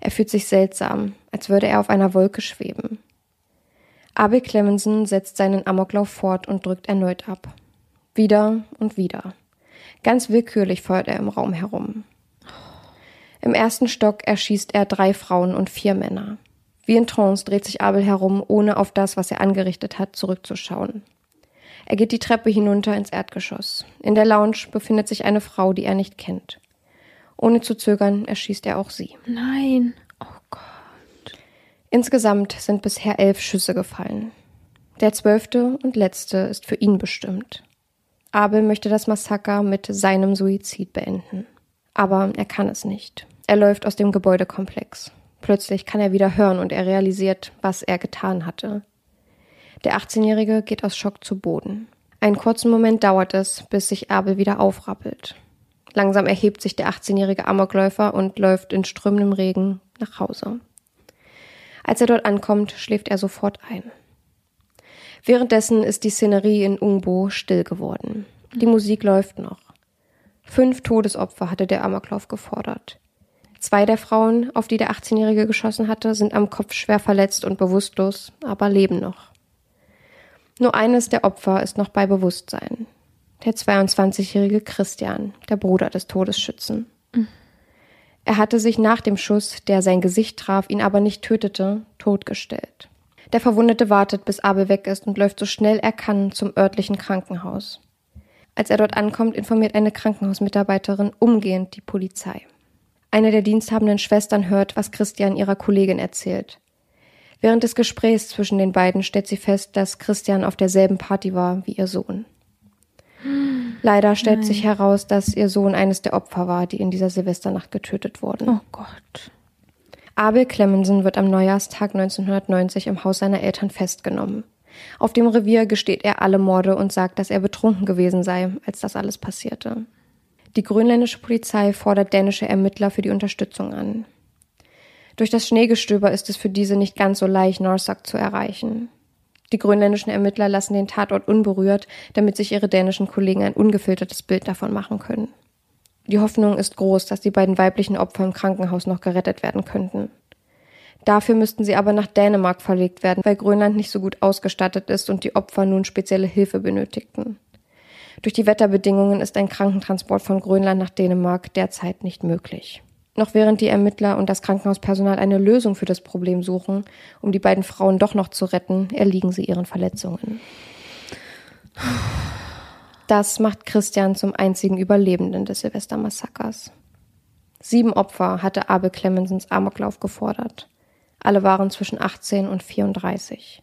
Er fühlt sich seltsam, als würde er auf einer Wolke schweben. Abel Clemenson setzt seinen Amoklauf fort und drückt erneut ab. Wieder und wieder. Ganz willkürlich feuert er im Raum herum. Im ersten Stock erschießt er drei Frauen und vier Männer. Wie in Trance dreht sich Abel herum, ohne auf das, was er angerichtet hat, zurückzuschauen. Er geht die Treppe hinunter ins Erdgeschoss. In der Lounge befindet sich eine Frau, die er nicht kennt. Ohne zu zögern erschießt er auch sie. Nein. Oh Gott. Insgesamt sind bisher elf Schüsse gefallen. Der zwölfte und letzte ist für ihn bestimmt. Abel möchte das Massaker mit seinem Suizid beenden. Aber er kann es nicht. Er läuft aus dem Gebäudekomplex. Plötzlich kann er wieder hören und er realisiert, was er getan hatte. Der 18-Jährige geht aus Schock zu Boden. Einen kurzen Moment dauert es, bis sich Abel wieder aufrappelt. Langsam erhebt sich der 18-jährige Amokläufer und läuft in strömendem Regen nach Hause. Als er dort ankommt, schläft er sofort ein. Währenddessen ist die Szenerie in Ungbo still geworden. Die Musik läuft noch. Fünf Todesopfer hatte der Amoklauf gefordert. Zwei der Frauen, auf die der 18-Jährige geschossen hatte, sind am Kopf schwer verletzt und bewusstlos, aber leben noch. Nur eines der Opfer ist noch bei Bewusstsein. Der 22-jährige Christian, der Bruder des Todesschützen. Er hatte sich nach dem Schuss, der sein Gesicht traf, ihn aber nicht tötete, totgestellt. Der Verwundete wartet, bis Abel weg ist und läuft so schnell er kann zum örtlichen Krankenhaus. Als er dort ankommt, informiert eine Krankenhausmitarbeiterin umgehend die Polizei. Eine der diensthabenden Schwestern hört, was Christian ihrer Kollegin erzählt. Während des Gesprächs zwischen den beiden stellt sie fest, dass Christian auf derselben Party war wie ihr Sohn. Leider stellt Nein. sich heraus, dass ihr Sohn eines der Opfer war, die in dieser Silvesternacht getötet wurden. Oh Gott. Abel Clemenson wird am Neujahrstag 1990 im Haus seiner Eltern festgenommen. Auf dem Revier gesteht er alle Morde und sagt, dass er betrunken gewesen sei, als das alles passierte. Die grönländische Polizei fordert dänische Ermittler für die Unterstützung an. Durch das Schneegestöber ist es für diese nicht ganz so leicht, Norsag zu erreichen. Die grönländischen Ermittler lassen den Tatort unberührt, damit sich ihre dänischen Kollegen ein ungefiltertes Bild davon machen können. Die Hoffnung ist groß, dass die beiden weiblichen Opfer im Krankenhaus noch gerettet werden könnten. Dafür müssten sie aber nach Dänemark verlegt werden, weil Grönland nicht so gut ausgestattet ist und die Opfer nun spezielle Hilfe benötigten. Durch die Wetterbedingungen ist ein Krankentransport von Grönland nach Dänemark derzeit nicht möglich. Noch während die Ermittler und das Krankenhauspersonal eine Lösung für das Problem suchen, um die beiden Frauen doch noch zu retten, erliegen sie ihren Verletzungen. Das macht Christian zum einzigen Überlebenden des Silvestermassakers. Sieben Opfer hatte Abel Clemensons Amoklauf gefordert. Alle waren zwischen 18 und 34.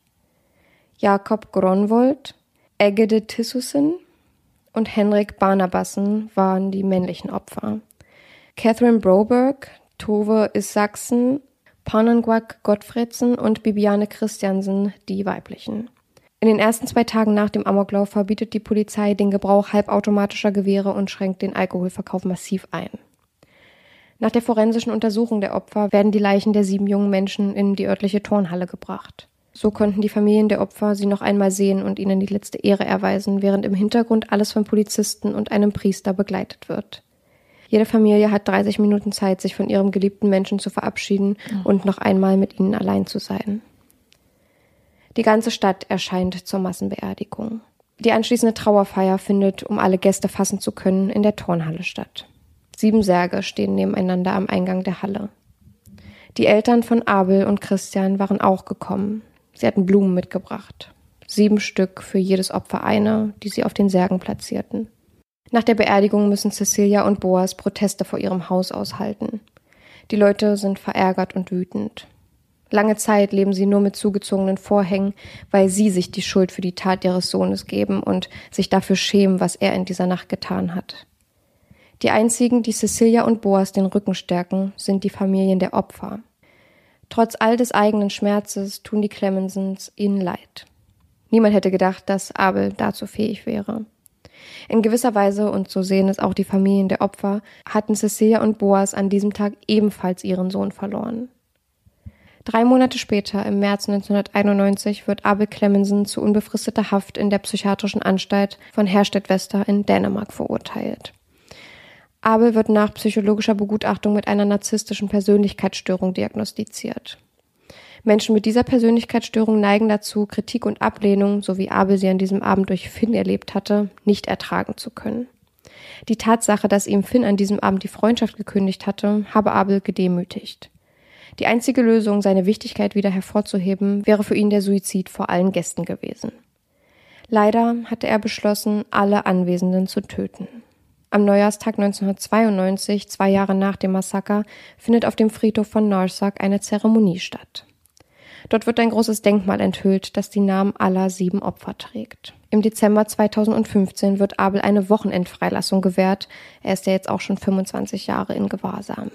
Jakob Gronvold, Egede Tissusen und Henrik Barnabassen waren die männlichen Opfer. Catherine Broberg, Tove Isaksen, Pananguak Gottfredsen und Bibiane Christiansen die weiblichen. In den ersten zwei Tagen nach dem Amoklauf verbietet die Polizei den Gebrauch halbautomatischer Gewehre und schränkt den Alkoholverkauf massiv ein. Nach der forensischen Untersuchung der Opfer werden die Leichen der sieben jungen Menschen in die örtliche Turnhalle gebracht. So konnten die Familien der Opfer sie noch einmal sehen und ihnen die letzte Ehre erweisen, während im Hintergrund alles von Polizisten und einem Priester begleitet wird. Jede Familie hat 30 Minuten Zeit, sich von ihrem geliebten Menschen zu verabschieden und noch einmal mit ihnen allein zu sein. Die ganze Stadt erscheint zur Massenbeerdigung. Die anschließende Trauerfeier findet, um alle Gäste fassen zu können, in der Turnhalle statt. Sieben Särge stehen nebeneinander am Eingang der Halle. Die Eltern von Abel und Christian waren auch gekommen. Sie hatten Blumen mitgebracht. Sieben Stück für jedes Opfer eine, die sie auf den Särgen platzierten. Nach der Beerdigung müssen Cecilia und Boas Proteste vor ihrem Haus aushalten. Die Leute sind verärgert und wütend. Lange Zeit leben sie nur mit zugezogenen Vorhängen, weil sie sich die Schuld für die Tat ihres Sohnes geben und sich dafür schämen, was er in dieser Nacht getan hat. Die einzigen, die Cecilia und Boas den Rücken stärken, sind die Familien der Opfer. Trotz all des eigenen Schmerzes tun die Clemensons ihnen leid. Niemand hätte gedacht, dass Abel dazu fähig wäre. In gewisser Weise, und so sehen es auch die Familien der Opfer, hatten Cecilia und Boas an diesem Tag ebenfalls ihren Sohn verloren. Drei Monate später, im März 1991, wird Abel Clemenson zu unbefristeter Haft in der psychiatrischen Anstalt von Herstedt-Wester in Dänemark verurteilt. Abel wird nach psychologischer Begutachtung mit einer narzisstischen Persönlichkeitsstörung diagnostiziert. Menschen mit dieser Persönlichkeitsstörung neigen dazu, Kritik und Ablehnung, so wie Abel sie an diesem Abend durch Finn erlebt hatte, nicht ertragen zu können. Die Tatsache, dass ihm Finn an diesem Abend die Freundschaft gekündigt hatte, habe Abel gedemütigt. Die einzige Lösung, seine Wichtigkeit wieder hervorzuheben, wäre für ihn der Suizid vor allen Gästen gewesen. Leider hatte er beschlossen, alle Anwesenden zu töten. Am Neujahrstag 1992, zwei Jahre nach dem Massaker, findet auf dem Friedhof von Narsak eine Zeremonie statt. Dort wird ein großes Denkmal enthüllt, das die Namen aller sieben Opfer trägt. Im Dezember 2015 wird Abel eine Wochenendfreilassung gewährt. Er ist ja jetzt auch schon 25 Jahre in Gewahrsam.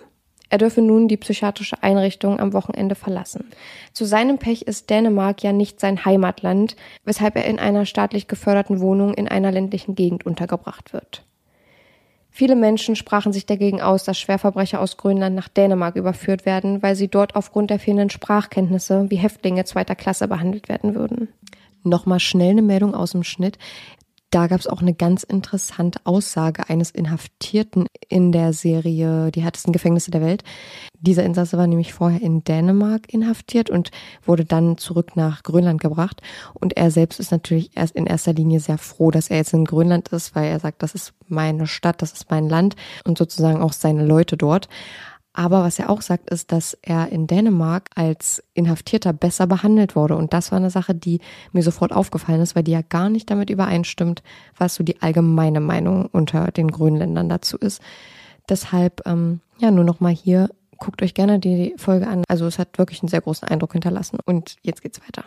Er dürfe nun die psychiatrische Einrichtung am Wochenende verlassen. Zu seinem Pech ist Dänemark ja nicht sein Heimatland, weshalb er in einer staatlich geförderten Wohnung in einer ländlichen Gegend untergebracht wird. Viele Menschen sprachen sich dagegen aus, dass Schwerverbrecher aus Grönland nach Dänemark überführt werden, weil sie dort aufgrund der fehlenden Sprachkenntnisse wie Häftlinge zweiter Klasse behandelt werden würden. Nochmal schnell eine Meldung aus dem Schnitt da gab es auch eine ganz interessante Aussage eines Inhaftierten in der Serie Die härtesten Gefängnisse der Welt. Dieser Insasse war nämlich vorher in Dänemark inhaftiert und wurde dann zurück nach Grönland gebracht. Und er selbst ist natürlich erst in erster Linie sehr froh, dass er jetzt in Grönland ist, weil er sagt, das ist meine Stadt, das ist mein Land und sozusagen auch seine Leute dort. Aber was er auch sagt, ist, dass er in Dänemark als Inhaftierter besser behandelt wurde. Und das war eine Sache, die mir sofort aufgefallen ist, weil die ja gar nicht damit übereinstimmt, was so die allgemeine Meinung unter den Grönländern dazu ist. Deshalb, ähm, ja, nur nochmal hier, guckt euch gerne die Folge an. Also es hat wirklich einen sehr großen Eindruck hinterlassen. Und jetzt geht's weiter.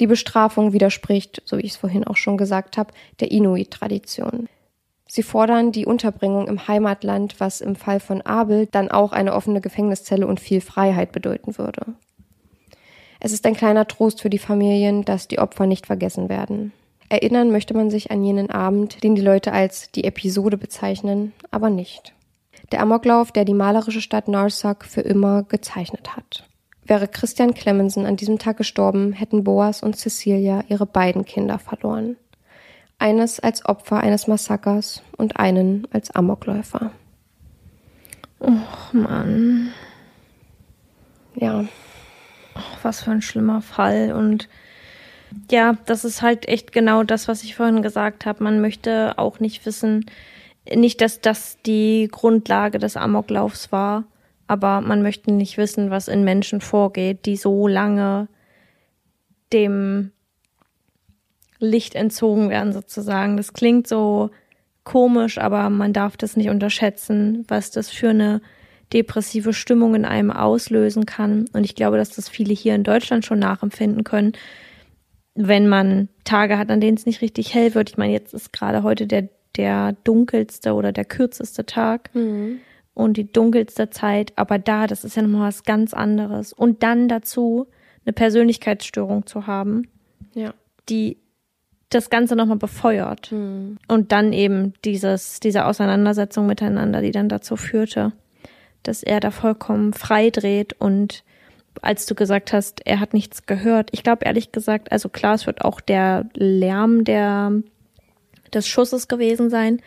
Die Bestrafung widerspricht, so wie ich es vorhin auch schon gesagt habe, der Inuit-Tradition. Sie fordern die Unterbringung im Heimatland, was im Fall von Abel dann auch eine offene Gefängniszelle und viel Freiheit bedeuten würde. Es ist ein kleiner Trost für die Familien, dass die Opfer nicht vergessen werden. Erinnern möchte man sich an jenen Abend, den die Leute als die Episode bezeichnen, aber nicht. Der Amoklauf, der die malerische Stadt Narsak für immer gezeichnet hat. Wäre Christian Clemenson an diesem Tag gestorben, hätten Boas und Cecilia ihre beiden Kinder verloren eines als Opfer eines Massakers und einen als Amokläufer. Och Mann. Ja. Och, was für ein schlimmer Fall. Und ja, das ist halt echt genau das, was ich vorhin gesagt habe. Man möchte auch nicht wissen, nicht, dass das die Grundlage des Amoklaufs war, aber man möchte nicht wissen, was in Menschen vorgeht, die so lange dem Licht entzogen werden sozusagen. Das klingt so komisch, aber man darf das nicht unterschätzen, was das für eine depressive Stimmung in einem auslösen kann. Und ich glaube, dass das viele hier in Deutschland schon nachempfinden können, wenn man Tage hat, an denen es nicht richtig hell wird. Ich meine, jetzt ist gerade heute der, der dunkelste oder der kürzeste Tag mhm. und die dunkelste Zeit. Aber da, das ist ja nochmal was ganz anderes. Und dann dazu eine Persönlichkeitsstörung zu haben, ja. die das Ganze nochmal befeuert. Mhm. Und dann eben dieses, diese Auseinandersetzung miteinander, die dann dazu führte, dass er da vollkommen frei dreht und als du gesagt hast, er hat nichts gehört. Ich glaube ehrlich gesagt, also klar, es wird auch der Lärm der, des Schusses gewesen sein.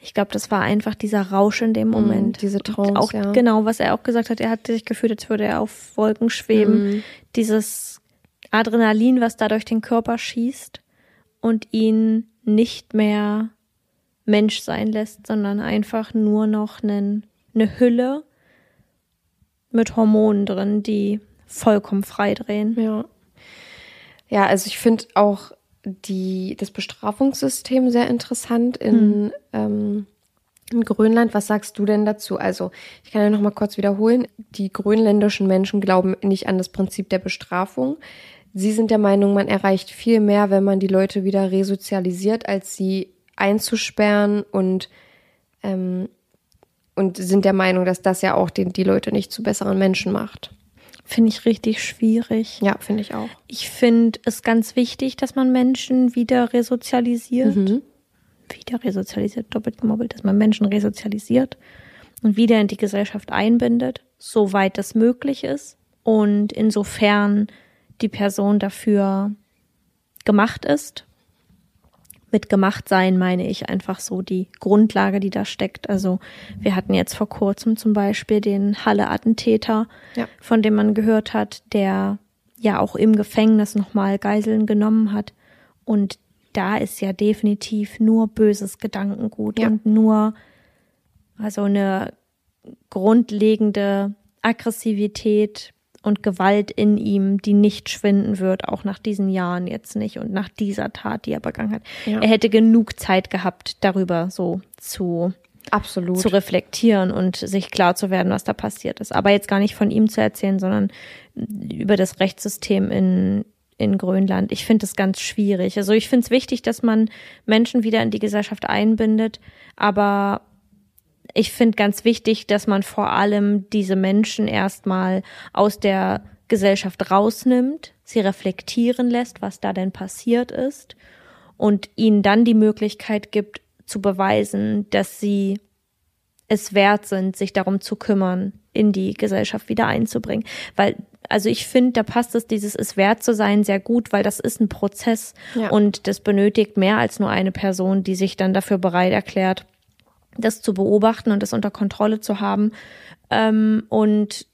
Ich glaube, das war einfach dieser Rausch in dem hm, Moment. Mm, diese Trance, auch, ja. Genau, was er auch gesagt hat, er hat sich gefühlt, als würde er auf Wolken schweben. Mm. Dieses Adrenalin, was da durch den Körper schießt und ihn nicht mehr Mensch sein lässt, sondern einfach nur noch einen, eine Hülle mit Hormonen drin, die vollkommen frei drehen. Ja. Ja, also ich finde auch die, das Bestrafungssystem sehr interessant in, Hm. ähm, in Grönland. Was sagst du denn dazu? Also, ich kann ja noch mal kurz wiederholen. Die grönländischen Menschen glauben nicht an das Prinzip der Bestrafung. Sie sind der Meinung, man erreicht viel mehr, wenn man die Leute wieder resozialisiert, als sie einzusperren und ähm, und sind der Meinung, dass das ja auch den, die Leute nicht zu besseren Menschen macht. Finde ich richtig schwierig. Ja, finde ich auch. Ich finde es ganz wichtig, dass man Menschen wieder resozialisiert. Mhm. Wieder resozialisiert, doppelt gemobbelt, dass man Menschen resozialisiert und wieder in die Gesellschaft einbindet, soweit das möglich ist und insofern die Person dafür gemacht ist. Mit gemacht sein meine ich einfach so die Grundlage, die da steckt. Also wir hatten jetzt vor kurzem zum Beispiel den Halle-Attentäter, Ja. von dem man gehört hat, der ja auch im Gefängnis nochmal Geiseln genommen hat. Und da ist ja definitiv nur böses Gedankengut Ja. und nur also eine grundlegende Aggressivität und Gewalt in ihm, die nicht schwinden wird, auch nach diesen Jahren jetzt nicht und nach dieser Tat, die er begangen hat. Ja. Er hätte genug Zeit gehabt, darüber so zu, Absolut. zu reflektieren und sich klar zu werden, was da passiert ist. Aber jetzt gar nicht von ihm zu erzählen, sondern über das Rechtssystem in, in Grönland. Ich finde es ganz schwierig. Also ich finde es wichtig, dass man Menschen wieder in die Gesellschaft einbindet, aber ich finde ganz wichtig, dass man vor allem diese Menschen erstmal aus der Gesellschaft rausnimmt, sie reflektieren lässt, was da denn passiert ist und ihnen dann die Möglichkeit gibt zu beweisen, dass sie es wert sind, sich darum zu kümmern, in die Gesellschaft wieder einzubringen. Weil, also ich finde, da passt es, dieses es wert zu sein, sehr gut, weil das ist ein Prozess Ja. und das benötigt mehr als nur eine Person, die sich dann dafür bereit erklärt, das zu beobachten und das unter Kontrolle zu haben ähm, und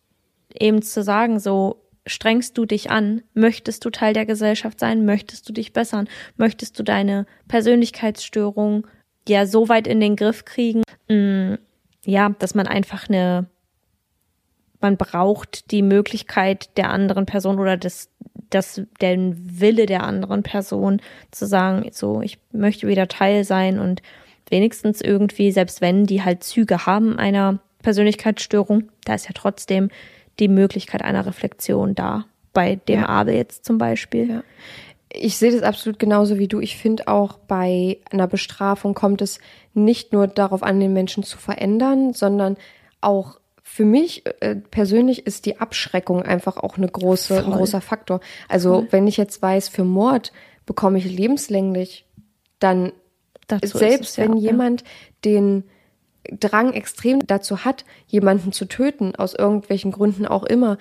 eben zu sagen, so strengst du dich an, möchtest du Teil der Gesellschaft sein, möchtest du dich bessern, möchtest du deine Persönlichkeitsstörung ja so weit in den Griff kriegen, mh, ja, dass man einfach eine man braucht die Möglichkeit der anderen Person oder des, das, den Wille der anderen Person zu sagen, so, ich möchte wieder Teil sein und wenigstens irgendwie, selbst wenn die halt Züge haben einer Persönlichkeitsstörung, da ist ja trotzdem die Möglichkeit einer Reflexion da. Bei dem Ja. Abel jetzt zum Beispiel. Ja. Ich sehe das absolut genauso wie du. Ich finde auch bei einer Bestrafung kommt es nicht nur darauf an, den Menschen zu verändern, sondern auch für mich äh, persönlich ist die Abschreckung einfach auch eine große, ein Voll. großer Faktor. Also wenn ich jetzt weiß, für Mord bekomme ich lebenslänglich, dann Dazu selbst ja, wenn ja. jemand den Drang extrem dazu hat, jemanden zu töten, aus irgendwelchen Gründen auch immer,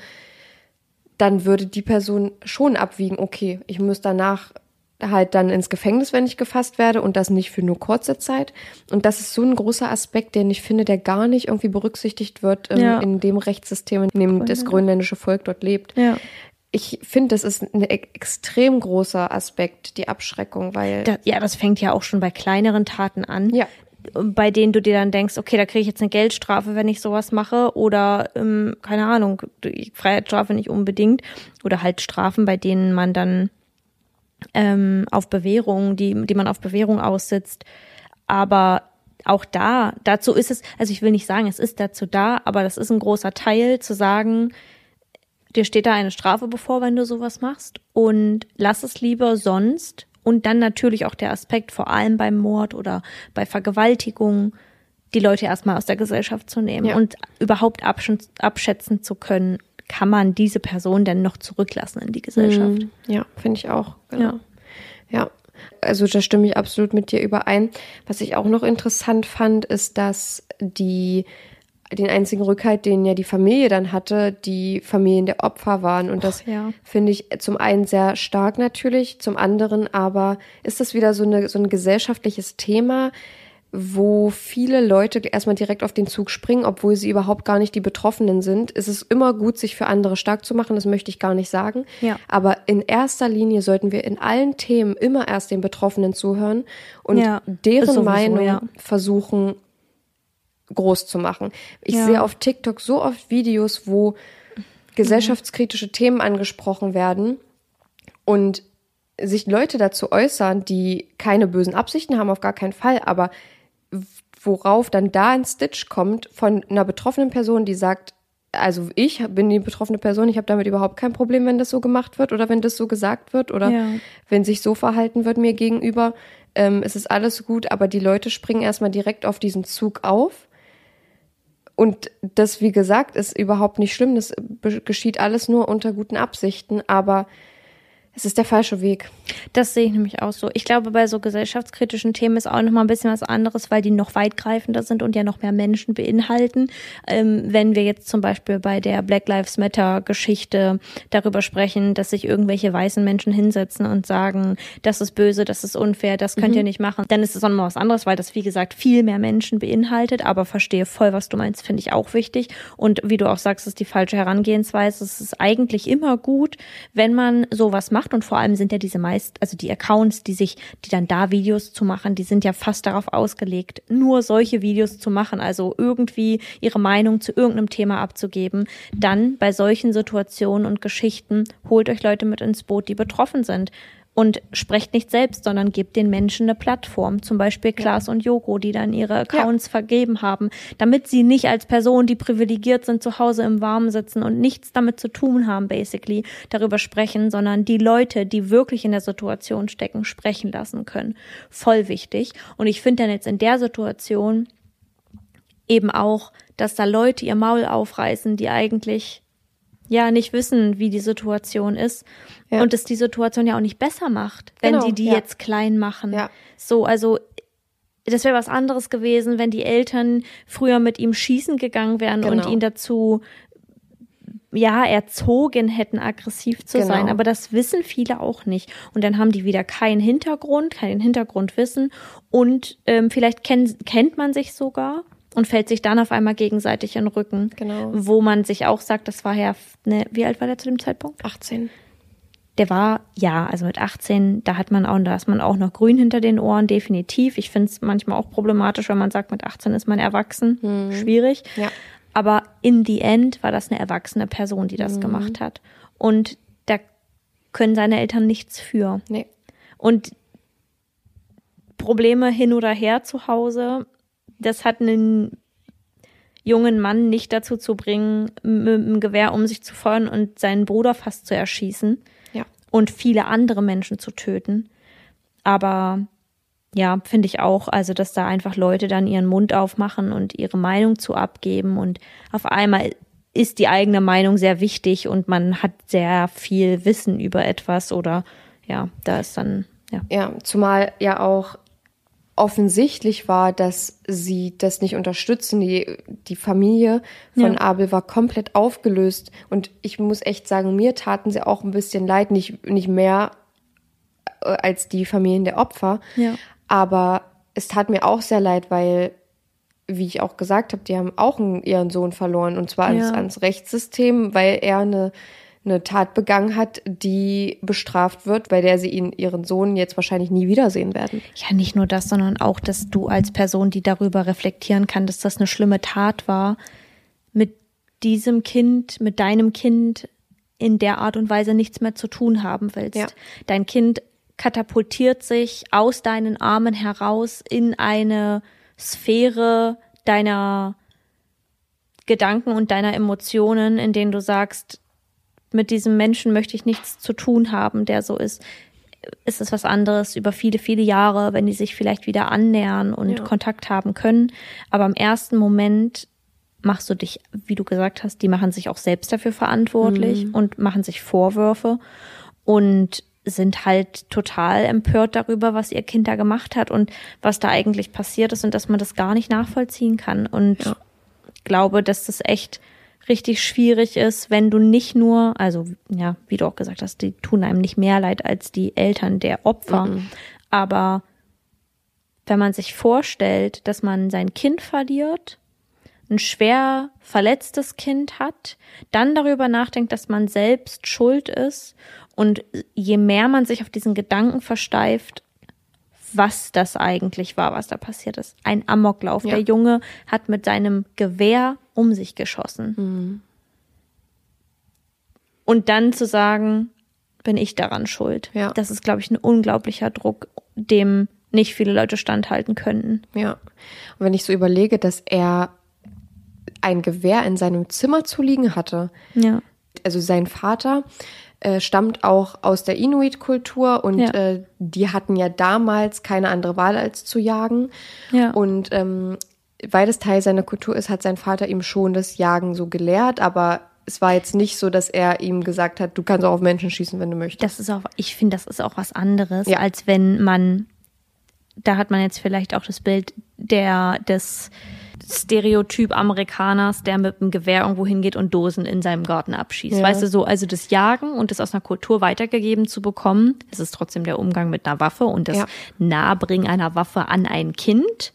dann würde die Person schon abwiegen, okay, ich muss danach halt dann ins Gefängnis, wenn ich gefasst werde und das nicht für nur kurze Zeit. Und das ist so ein großer Aspekt, den ich finde, der gar nicht irgendwie berücksichtigt wird ähm, Ja. in dem Rechtssystem, in dem das grönländische Volk dort lebt. Ja. Ich finde, das ist ein e- extrem großer Aspekt, die Abschreckung, weil Da, ja, das fängt ja auch schon bei kleineren Taten an. Ja. Bei denen du dir dann denkst, okay, da kriege ich jetzt eine Geldstrafe, wenn ich sowas mache. Oder, ähm, keine Ahnung, Freiheitsstrafe nicht unbedingt. Oder halt Strafen, bei denen man dann ähm, auf Bewährung, die, die man auf Bewährung aussitzt. Aber auch da, dazu ist es, also ich will nicht sagen, es ist dazu da, aber das ist ein großer Teil zu sagen, dir steht da eine Strafe bevor, wenn du sowas machst und lass es lieber sonst. Und dann natürlich auch der Aspekt, vor allem beim Mord oder bei Vergewaltigung, die Leute erstmal aus der Gesellschaft zu nehmen Ja. und überhaupt absch- abschätzen zu können, kann man diese Person denn noch zurücklassen in die Gesellschaft. Ja, finde ich auch. Genau. Ja. Also da stimme ich absolut mit dir überein. Was ich auch noch interessant fand, ist, dass die den einzigen Rückhalt, den ja die Familie dann hatte, die Familien der Opfer waren. Und das ja. finde ich zum einen sehr stark natürlich, zum anderen aber ist das wieder so, eine, so ein gesellschaftliches Thema, wo viele Leute erstmal direkt auf den Zug springen, obwohl sie überhaupt gar nicht die Betroffenen sind. Es ist immer gut, sich für andere stark zu machen, das möchte ich gar nicht sagen. Ja. Aber in erster Linie sollten wir in allen Themen immer erst den Betroffenen zuhören und Ja, deren sowieso, Meinung ja. versuchen groß zu machen. Ich Ja. sehe auf TikTok so oft Videos, wo gesellschaftskritische Themen angesprochen werden und sich Leute dazu äußern, die keine bösen Absichten haben, auf gar keinen Fall, aber worauf dann da ein Stitch kommt von einer betroffenen Person, die sagt, also ich bin die betroffene Person, ich habe damit überhaupt kein Problem, wenn das so gemacht wird oder wenn das so gesagt wird oder Ja. wenn sich so verhalten wird mir gegenüber. Ähm, es ist alles gut, aber die Leute springen erstmal direkt auf diesen Zug auf. Und das, wie gesagt, ist überhaupt nicht schlimm. Das be- geschieht alles nur unter guten Absichten, aber es ist der falsche Weg. Das sehe ich nämlich auch so. Ich glaube, bei so gesellschaftskritischen Themen ist auch noch mal ein bisschen was anderes, weil die noch weitgreifender sind und ja noch mehr Menschen beinhalten. Ähm, wenn wir jetzt zum Beispiel bei der Black Lives Matter Geschichte darüber sprechen, dass sich irgendwelche weißen Menschen hinsetzen und sagen, das ist böse, das ist unfair, das könnt ihr nicht machen, dann ist es auch noch mal was anderes, weil das, wie gesagt, viel mehr Menschen beinhaltet, aber verstehe voll, was du meinst, finde ich auch wichtig. Und wie du auch sagst, ist die falsche Herangehensweise. Es ist eigentlich immer gut, wenn man sowas macht und vor allem sind ja diese meist, also die Accounts, die sich, die dann da Videos zu machen, die sind ja fast darauf ausgelegt, nur solche Videos zu machen, also irgendwie ihre Meinung zu irgendeinem Thema abzugeben. Dann bei solchen Situationen und Geschichten holt euch Leute mit ins Boot, die betroffen sind. Und sprecht nicht selbst, sondern gebt den Menschen eine Plattform. Zum Beispiel Klaas und Joko, die dann ihre Accounts vergeben haben, damit sie nicht als Personen, die privilegiert sind, zu Hause im Warmen sitzen und nichts damit zu tun haben, basically, darüber sprechen, sondern die Leute, die wirklich in der Situation stecken, sprechen lassen können. Voll wichtig. Und ich finde dann jetzt in der Situation eben auch, dass da Leute ihr Maul aufreißen, die eigentlich ja nicht wissen, wie die Situation ist Ja. und es die Situation ja auch nicht besser macht, wenn Genau, sie die ja. jetzt klein machen. Ja. So, also das wäre was anderes gewesen, wenn die Eltern früher mit ihm schießen gegangen wären und Genau. ihn dazu ja, erzogen hätten, aggressiv zu Genau. sein. Aber das wissen viele auch nicht. Und dann haben die wieder keinen Hintergrund, keinen Hintergrundwissen. Und ähm, vielleicht kenn, kennt man sich sogar und fällt sich dann auf einmal gegenseitig in den Rücken. Genau. Wo man sich auch sagt, das war ja, ne, wie alt war der zu dem Zeitpunkt? 18. Der war, ja, also mit 18, da hat man auch, da ist man auch noch grün hinter den Ohren, definitiv. Ich finde es manchmal auch problematisch, wenn man sagt, mit 18 ist man erwachsen. Schwierig. Ja. Aber in the end war das eine erwachsene Person, die das gemacht hat. Und da können seine Eltern nichts für. Nee. Und Probleme hin oder her zu Hause, das hat einen jungen Mann nicht dazu zu bringen, mit dem Gewehr um sich zu feuern und seinen Bruder fast zu erschießen. Und viele andere Menschen zu töten. Aber ja, finde ich auch, also dass da einfach Leute dann ihren Mund aufmachen und ihre Meinung zu abgeben und auf einmal ist die eigene Meinung sehr wichtig und man hat sehr viel Wissen über etwas oder ja, da ist dann ja. Ja, zumal ja auch offensichtlich war, dass sie das nicht unterstützen. Die, die Familie von Ja. Abel war komplett aufgelöst. Und ich muss echt sagen, mir taten sie auch ein bisschen leid, nicht, nicht mehr äh, als die Familien der Opfer. Ja. Aber es tat mir auch sehr leid, weil, wie ich auch gesagt habe, die haben auch einen, ihren Sohn verloren. Und zwar ans, Ja. ans Rechtssystem, weil er eine, eine Tat begangen hat, die bestraft wird, bei der sie ihn, ihren Sohn jetzt wahrscheinlich nie wiedersehen werden. Ja, nicht nur das, sondern auch, dass du als Person, die darüber reflektieren kann, dass das eine schlimme Tat war, mit diesem Kind, mit deinem Kind in der Art und Weise nichts mehr zu tun haben willst. Ja. Dein Kind katapultiert sich aus deinen Armen heraus in eine Sphäre deiner Gedanken und deiner Emotionen, in denen du sagst, mit diesem Menschen möchte ich nichts zu tun haben, der so ist ist es was anderes über viele, viele Jahre, wenn die sich vielleicht wieder annähern und Kontakt haben können. Aber im ersten Moment machst du dich, wie du gesagt hast, die machen sich auch selbst dafür verantwortlich und machen sich Vorwürfe und sind halt total empört darüber, was ihr Kind da gemacht hat und was da eigentlich passiert ist und dass man das gar nicht nachvollziehen kann. Und glaube, dass das echt richtig schwierig ist, wenn du nicht nur, also ja, wie du auch gesagt hast, die tun einem nicht mehr leid als die Eltern der Opfer, aber wenn man sich vorstellt, dass man sein Kind verliert, ein schwer verletztes Kind hat, dann darüber nachdenkt, dass man selbst schuld ist und je mehr man sich auf diesen Gedanken versteift, was das eigentlich war, was da passiert ist. Ein Amoklauf. Ja. Der Junge hat mit seinem Gewehr um sich geschossen. Mhm. Und dann zu sagen, bin ich daran schuld. Ja. Das ist, glaube ich, ein unglaublicher Druck, dem nicht viele Leute standhalten könnten. Ja. Und wenn ich so überlege, dass er ein Gewehr in seinem Zimmer zu liegen hatte, Ja. also sein Vater äh, stammt auch aus der Inuit-Kultur und Ja. äh, die hatten ja damals keine andere Wahl als zu jagen. Ja. Und ähm, weil das Teil seiner Kultur ist, hat sein Vater ihm schon das Jagen so gelehrt, aber es war jetzt nicht so, dass er ihm gesagt hat, du kannst auch auf Menschen schießen, wenn du möchtest. Das ist auch, ich finde, das ist auch was anderes, Ja. als wenn man, da hat man jetzt vielleicht auch das Bild der, des Stereotyp Amerikaners, der mit einem Gewehr irgendwo hingeht und Dosen in seinem Garten abschießt. Ja. Weißt du, so, also das Jagen und das aus einer Kultur weitergegeben zu bekommen, das ist trotzdem der Umgang mit einer Waffe und das Ja. Nahebringen einer Waffe an ein Kind.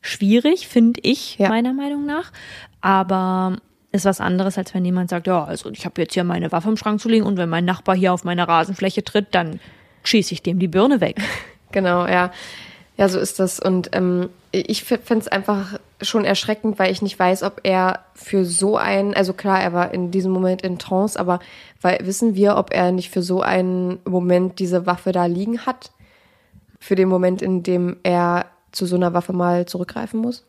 Schwierig, finde ich, Ja. meiner Meinung nach. Aber ist was anderes, als wenn jemand sagt, ja, also ich habe jetzt hier meine Waffe im Schrank zu liegen und wenn mein Nachbar hier auf meine Rasenfläche tritt, dann schieße ich dem die Birne weg. Genau, ja. Ja, so ist das. Und ähm, ich finde es einfach schon erschreckend, weil ich nicht weiß, ob er für so einen, also klar, er war in diesem Moment in Trance, aber weil, wissen wir, ob er nicht für so einen Moment diese Waffe da liegen hat? Für den Moment, in dem er zu so einer Waffe mal zurückgreifen muss?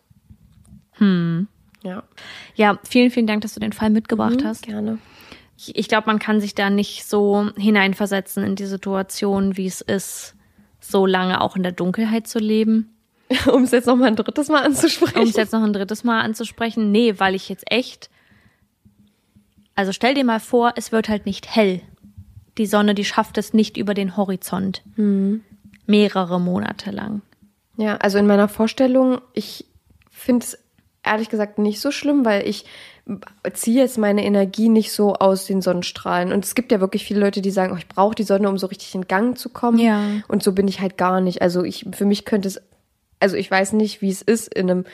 Hm. Ja, Ja, vielen, vielen Dank, dass du den Fall mitgebracht hast. gerne. Ich, ich glaube, man kann sich da nicht so hineinversetzen in die Situation, wie es ist, so lange auch in der Dunkelheit zu leben. um es jetzt noch mal ein drittes Mal anzusprechen. Um es jetzt noch ein drittes Mal anzusprechen. Nee, weil ich jetzt echt. Also stell dir mal vor, es wird halt nicht hell. Die Sonne, die schafft es nicht über den Horizont. Mehrere Monate lang. Ja, also in meiner Vorstellung, ich finde es ehrlich gesagt nicht so schlimm, weil ich ziehe jetzt meine Energie nicht so aus den Sonnenstrahlen. Und es gibt ja wirklich viele Leute, die sagen, oh, ich brauche die Sonne, um so richtig in Gang zu kommen. Ja. Und so bin ich halt gar nicht. Also ich, für mich könnte es, also ich weiß nicht, wie es ist, in einem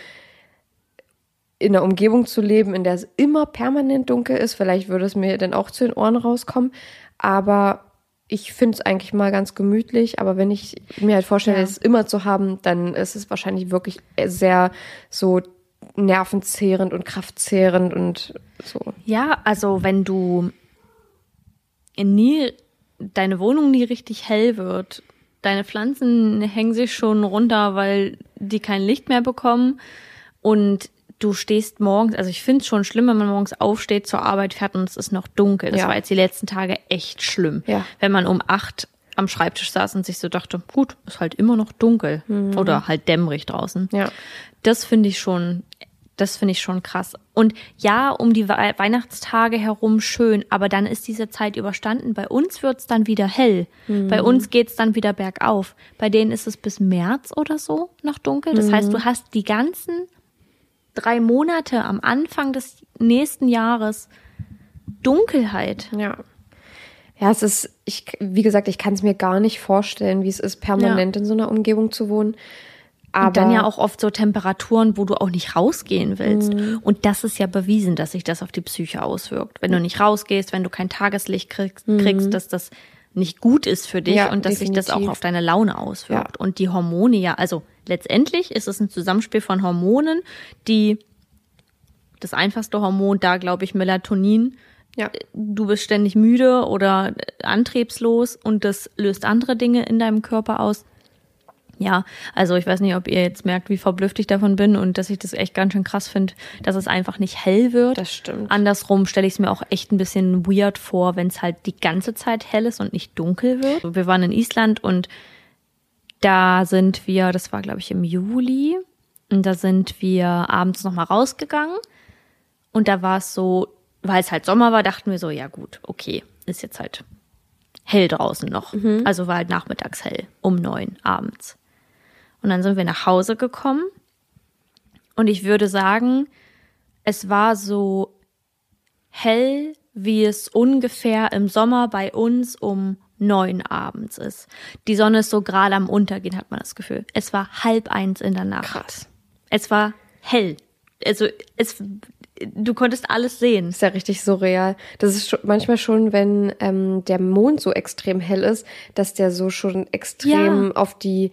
in einer Umgebung zu leben, in der es immer permanent dunkel ist. Vielleicht würde es mir dann auch zu den Ohren rauskommen. Aber ich finde es eigentlich mal ganz gemütlich. Aber wenn ich mir halt vorstelle, Ja. es immer zu haben, dann ist es wahrscheinlich wirklich sehr so nervenzehrend und kraftzehrend und so. Ja, also wenn du nie, deine Wohnung nie richtig hell wird, deine Pflanzen hängen sich schon runter, weil die kein Licht mehr bekommen und du stehst morgens, also ich finde es schon schlimm, wenn man morgens aufsteht, zur Arbeit fährt und es ist noch dunkel. Das Ja. war jetzt die letzten Tage echt schlimm. Ja. Wenn man um acht am Schreibtisch saß und sich so dachte, gut, ist halt immer noch dunkel oder halt dämmerig draußen. Ja. Das finde ich schon, das finde ich schon krass. Und ja, um die Wei- Weihnachtstage herum schön, aber dann ist diese Zeit überstanden. Bei uns wird's dann wieder hell. Bei uns geht's dann wieder bergauf. Bei denen ist es bis März oder so noch dunkel. Das heißt, du hast die ganzen drei Monate am Anfang des nächsten Jahres Dunkelheit. Ja. Ja, es ist, ich, wie gesagt, ich kann es mir gar nicht vorstellen, wie es ist, permanent in so einer Umgebung zu wohnen. Aber Und dann ja auch oft so Temperaturen, wo du auch nicht rausgehen willst. Mhm. Und das ist ja bewiesen, dass sich das auf die Psyche auswirkt. Wenn du nicht rausgehst, wenn du kein Tageslicht kriegst, kriegst dass das nicht gut ist für dich. Ja, und dass sich das auch definitiv. auf deine Laune auswirkt. Ja. Und die Hormone ja, also letztendlich ist es ein Zusammenspiel von Hormonen, die das einfachste Hormon da, glaube ich, Melatonin. ja. Du bist ständig müde oder antriebslos und das löst andere Dinge in deinem Körper aus. Ja, also ich weiß nicht, ob ihr jetzt merkt, wie verblüfft ich davon bin und dass ich das echt ganz schön krass finde, dass es einfach nicht hell wird. Das stimmt. Andersrum stelle ich es mir auch echt ein bisschen weird vor, wenn es halt die ganze Zeit hell ist und nicht dunkel wird. Wir waren in Island und da sind wir, das war glaube ich im Juli, und da sind wir abends nochmal rausgegangen und da war es so, weil es halt Sommer war, dachten wir so, ja gut, okay, ist jetzt halt hell draußen noch. Also war halt nachmittags hell, um neun abends. Und dann sind wir nach Hause gekommen und ich würde sagen, es war so hell, wie es ungefähr im Sommer bei uns um neun abends ist. Die Sonne ist so gerade am Untergehen, hat man das Gefühl. Es war halb eins in der Nacht. Krass. Es war hell. Also es, du konntest alles sehen. ist ja richtig surreal. Das ist schon, manchmal schon, wenn ähm, der Mond so extrem hell ist, dass der so schon extrem Ja. auf die,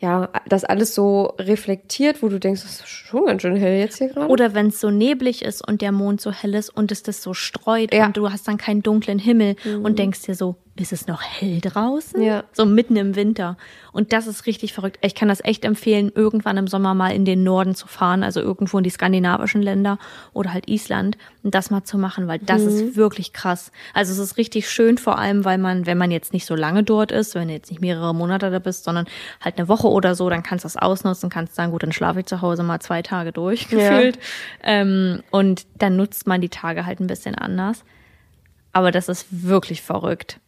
ja, das alles so reflektiert, wo du denkst, das ist schon ganz schön hell jetzt hier gerade. Oder wenn es so neblig ist und der Mond so hell ist und es das so streut Ja. und du hast dann keinen dunklen Himmel und denkst dir so, ist es noch hell draußen? Ja. So mitten im Winter. Und das ist richtig verrückt. Ich kann das echt empfehlen, irgendwann im Sommer mal in den Norden zu fahren, also irgendwo in die skandinavischen Länder oder halt Island und das mal zu machen, weil das ist wirklich krass. Also es ist richtig schön, vor allem, weil man, wenn man jetzt nicht so lange dort ist, wenn du jetzt nicht mehrere Monate da bist, sondern halt eine Woche oder so, dann kannst du das ausnutzen, kannst sagen, gut, dann schlafe ich zu Hause mal zwei Tage durch, gefühlt. Ähm, und dann nutzt man die Tage halt ein bisschen anders. Aber das ist wirklich verrückt.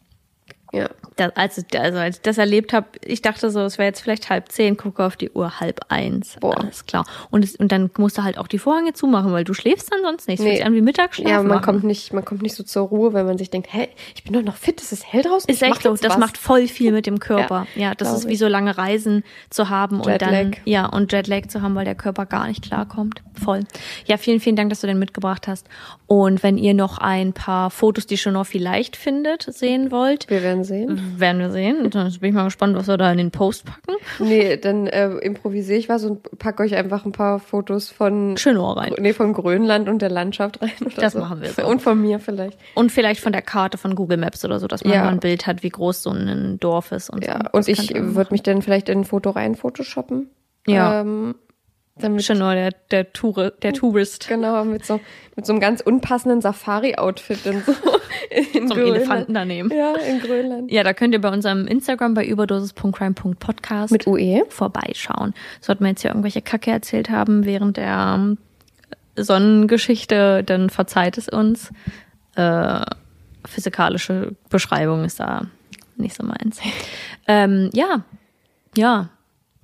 Ja. Das, als, also als ich das erlebt habe, ich dachte so, es wäre jetzt vielleicht halb zehn, gucke auf die Uhr, halb eins. Boah. Alles klar. Und, es, und dann musst du halt auch die Vorhänge zumachen, weil du schläfst dann sonst nicht. Es sich an wie Mittagsschlaf. Ja, man machen. kommt nicht, man kommt nicht so zur Ruhe, wenn man sich denkt, hä, ich bin doch noch fit, es ist hell draußen. Ist echt so, das was. macht voll viel mit dem Körper. Ja, Ja, das ist wie so lange Reisen zu haben und dann Jetlag. ja und Jetlag zu haben, weil der Körper gar nicht klarkommt. Voll. Ja, vielen, vielen Dank, dass du den mitgebracht hast. Und wenn ihr noch ein paar Fotos, die Chanel vielleicht findet, sehen wollt, Wir werden sehen. werden wir sehen. Und Dann bin ich mal gespannt, was wir da in den Post packen. Nee, dann äh, improvisiere ich was und packe euch einfach ein paar Fotos von Chanel rein. Nee, von Grönland und der Landschaft rein. Das so. machen wir so. Und von mir vielleicht. Und vielleicht von der Karte von Google Maps oder so, dass man Ja. mal ein Bild hat, wie groß so ein Dorf ist und Ja, so. und Das ich würde mich dann vielleicht in ein Foto rein photoshoppen. Ja. Ähm, damit, Chanel, der, der, Tour, der Tourist. genau, mit so, mit so einem ganz unpassenden Safari-Outfit dann so in Zum Grönland. Elefanten daneben. Ja, in Grönland. Ja, da könnt ihr bei unserem Instagram bei überdosis.crime.podcast Mit UE. vorbeischauen. Sollten wir jetzt hier irgendwelche Kacke erzählt haben während der ähm, Sonnengeschichte, dann verzeiht es uns. Äh, physikalische Beschreibung ist da nicht so meins. Ähm, ja, ja.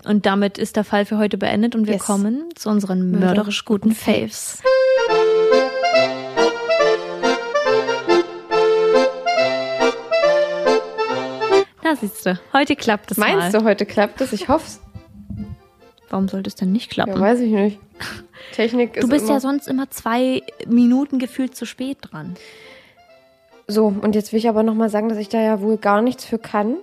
Und damit ist der Fall für heute beendet und wir Yes. kommen zu unseren mörderisch guten Faves. Na, siehst du, heute klappt es mal. Meinst du, heute klappt es? Ich hoffe Warum sollte es denn nicht klappen? Ja, weiß ich nicht. Technik ist du bist ja sonst immer zwei Minuten gefühlt zu spät dran. so. Und jetzt will ich aber noch mal sagen, dass ich da ja wohl gar nichts für kann.